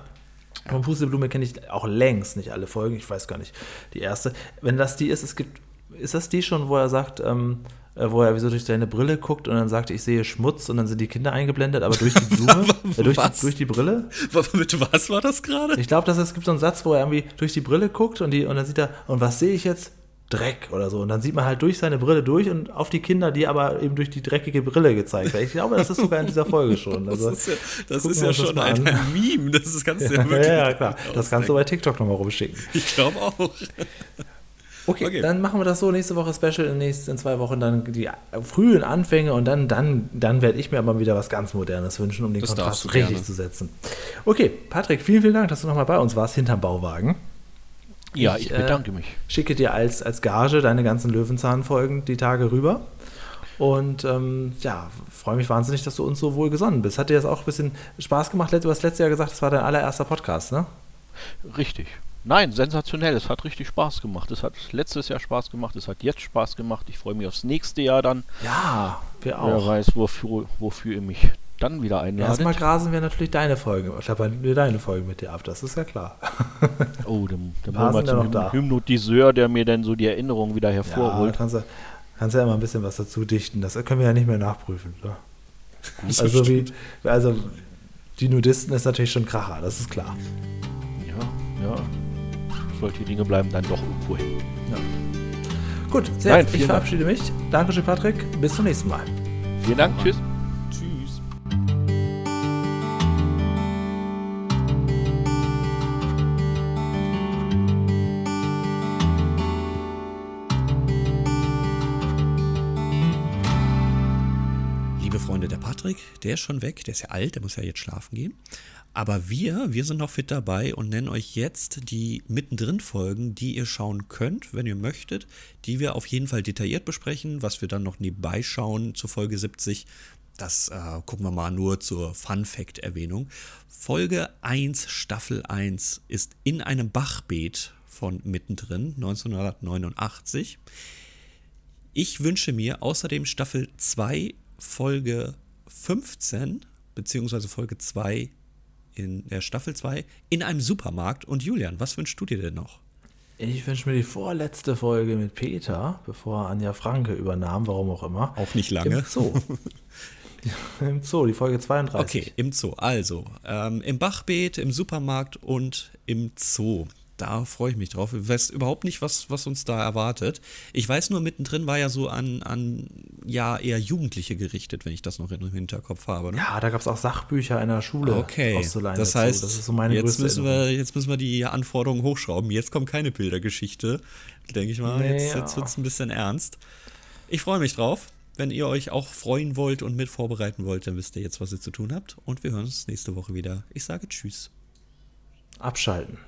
Von Pusteblume kenne ich auch längst nicht alle Folgen, ich weiß gar nicht. Die erste. Wenn das die ist, es gibt, ist das die schon, wo er sagt, ähm, äh, wo er wie so durch seine Brille guckt und dann sagt, ich sehe Schmutz und dann sind die Kinder eingeblendet, aber durch die Blume, äh, durch, die, Was? durch die Brille. Mit was war das gerade? Ich glaube, dass es gibt so einen Satz, wo er irgendwie durch die Brille guckt und, die, und dann sieht er, und was sehe ich jetzt? Dreck oder so. Und dann sieht man halt durch seine Brille durch und auf die Kinder, die aber eben durch die dreckige Brille gezeigt werden. Ich glaube, das ist sogar in dieser Folge schon. Also, Das ist ja, das ist ja schon ein, an. Meme. Das ist, du ja, ja, wirklich ja, klar. Das kannst du bei TikTok nochmal rumschicken. Ich glaube auch. Okay, Okay. dann machen wir das so. Nächste Woche Special, in, nächsten, in zwei Wochen dann die frühen Anfänge und dann, dann, dann werde ich mir aber wieder was ganz Modernes wünschen, um den Das Kontrast richtig zu setzen. Okay, Patrick, vielen, vielen Dank, dass du nochmal bei uns warst, hinterm Bauwagen. Ja, Ich, ich äh, bedanke mich. schicke dir als, als Gage deine ganzen Löwenzahn-Folgen die Tage rüber. Und ähm, ja, freue mich wahnsinnig, dass du uns so wohl gesonnen bist. Hat dir das auch ein bisschen Spaß gemacht? Du hast letztes Jahr gesagt, das war dein allererster Podcast, ne? Richtig. Nein, sensationell. Es hat richtig Spaß gemacht. Es hat letztes Jahr Spaß gemacht. Es hat jetzt Spaß gemacht. Ich freue mich aufs nächste Jahr dann. Ja, wir Wer auch. weiß, wofür, wofür ihr mich dann wieder einladet. Erstmal grasen wir natürlich deine Folge, klappern wir deine Folge mit dir ab, das ist ja klar. Oh, dann, dann wollen wir ja zum noch da. Hym Hypnotiseur, der mir dann so die Erinnerung wieder Ja, hervorholt. kannst du, kannst ja immer ein bisschen was dazu dichten, das können wir ja nicht mehr nachprüfen. Ne? Also, wie, also die Nudisten ist natürlich schon Kracher, das ist klar. Ja, ja. Solche Dinge bleiben dann doch irgendwo hin. Gut, sehr, Nein, ich vielen Dank. verabschiede mich. Dankeschön, Patrick. Bis zum nächsten Mal. Vielen Dank. Tschüss. Der ist schon weg, der ist ja alt, der muss ja jetzt schlafen gehen. Aber wir, wir sind noch fit dabei und nennen euch jetzt die mittendrin Folgen, die ihr schauen könnt, wenn ihr möchtet, die wir auf jeden Fall detailliert besprechen, was wir dann noch nebenbei schauen zur Folge 70. Das äh, gucken wir mal nur zur Fun Fact Erwähnung. Folge 1, Staffel 1 ist in einem Bachbeet von mittendrin 1989. Ich wünsche mir außerdem Staffel 2, Folge 15, beziehungsweise Folge 2 in der Staffel 2 in einem Supermarkt. Und Julian, was wünschst du dir denn noch? Ich wünsche mir die vorletzte Folge mit Peter, bevor Anja Franke übernahm, warum auch immer. Auch nicht lange. Im Zoo. Im Zoo, die Folge 32. Okay, im Zoo. Also, ähm, im Bachbeet, im Supermarkt und im Zoo da freue ich mich drauf. Ich weiß überhaupt nicht, was, was uns da erwartet. Ich weiß nur, mittendrin war ja so an, an ja, eher Jugendliche gerichtet, wenn ich das noch im Hinterkopf habe. Ne? Ja, da gab es auch Sachbücher in der Schule okay. auszuleihen. Das heißt, das ist so meine jetzt, müssen wir, jetzt müssen wir die Anforderungen hochschrauben. Jetzt kommt keine Bildergeschichte, denke ich mal. Nee, jetzt, jetzt wird es ein bisschen ernst. Ich freue mich drauf. Wenn ihr euch auch freuen wollt und mit vorbereiten wollt, dann wisst ihr jetzt, was ihr zu tun habt. Und wir hören uns nächste Woche wieder. Ich sage Tschüss. Abschalten.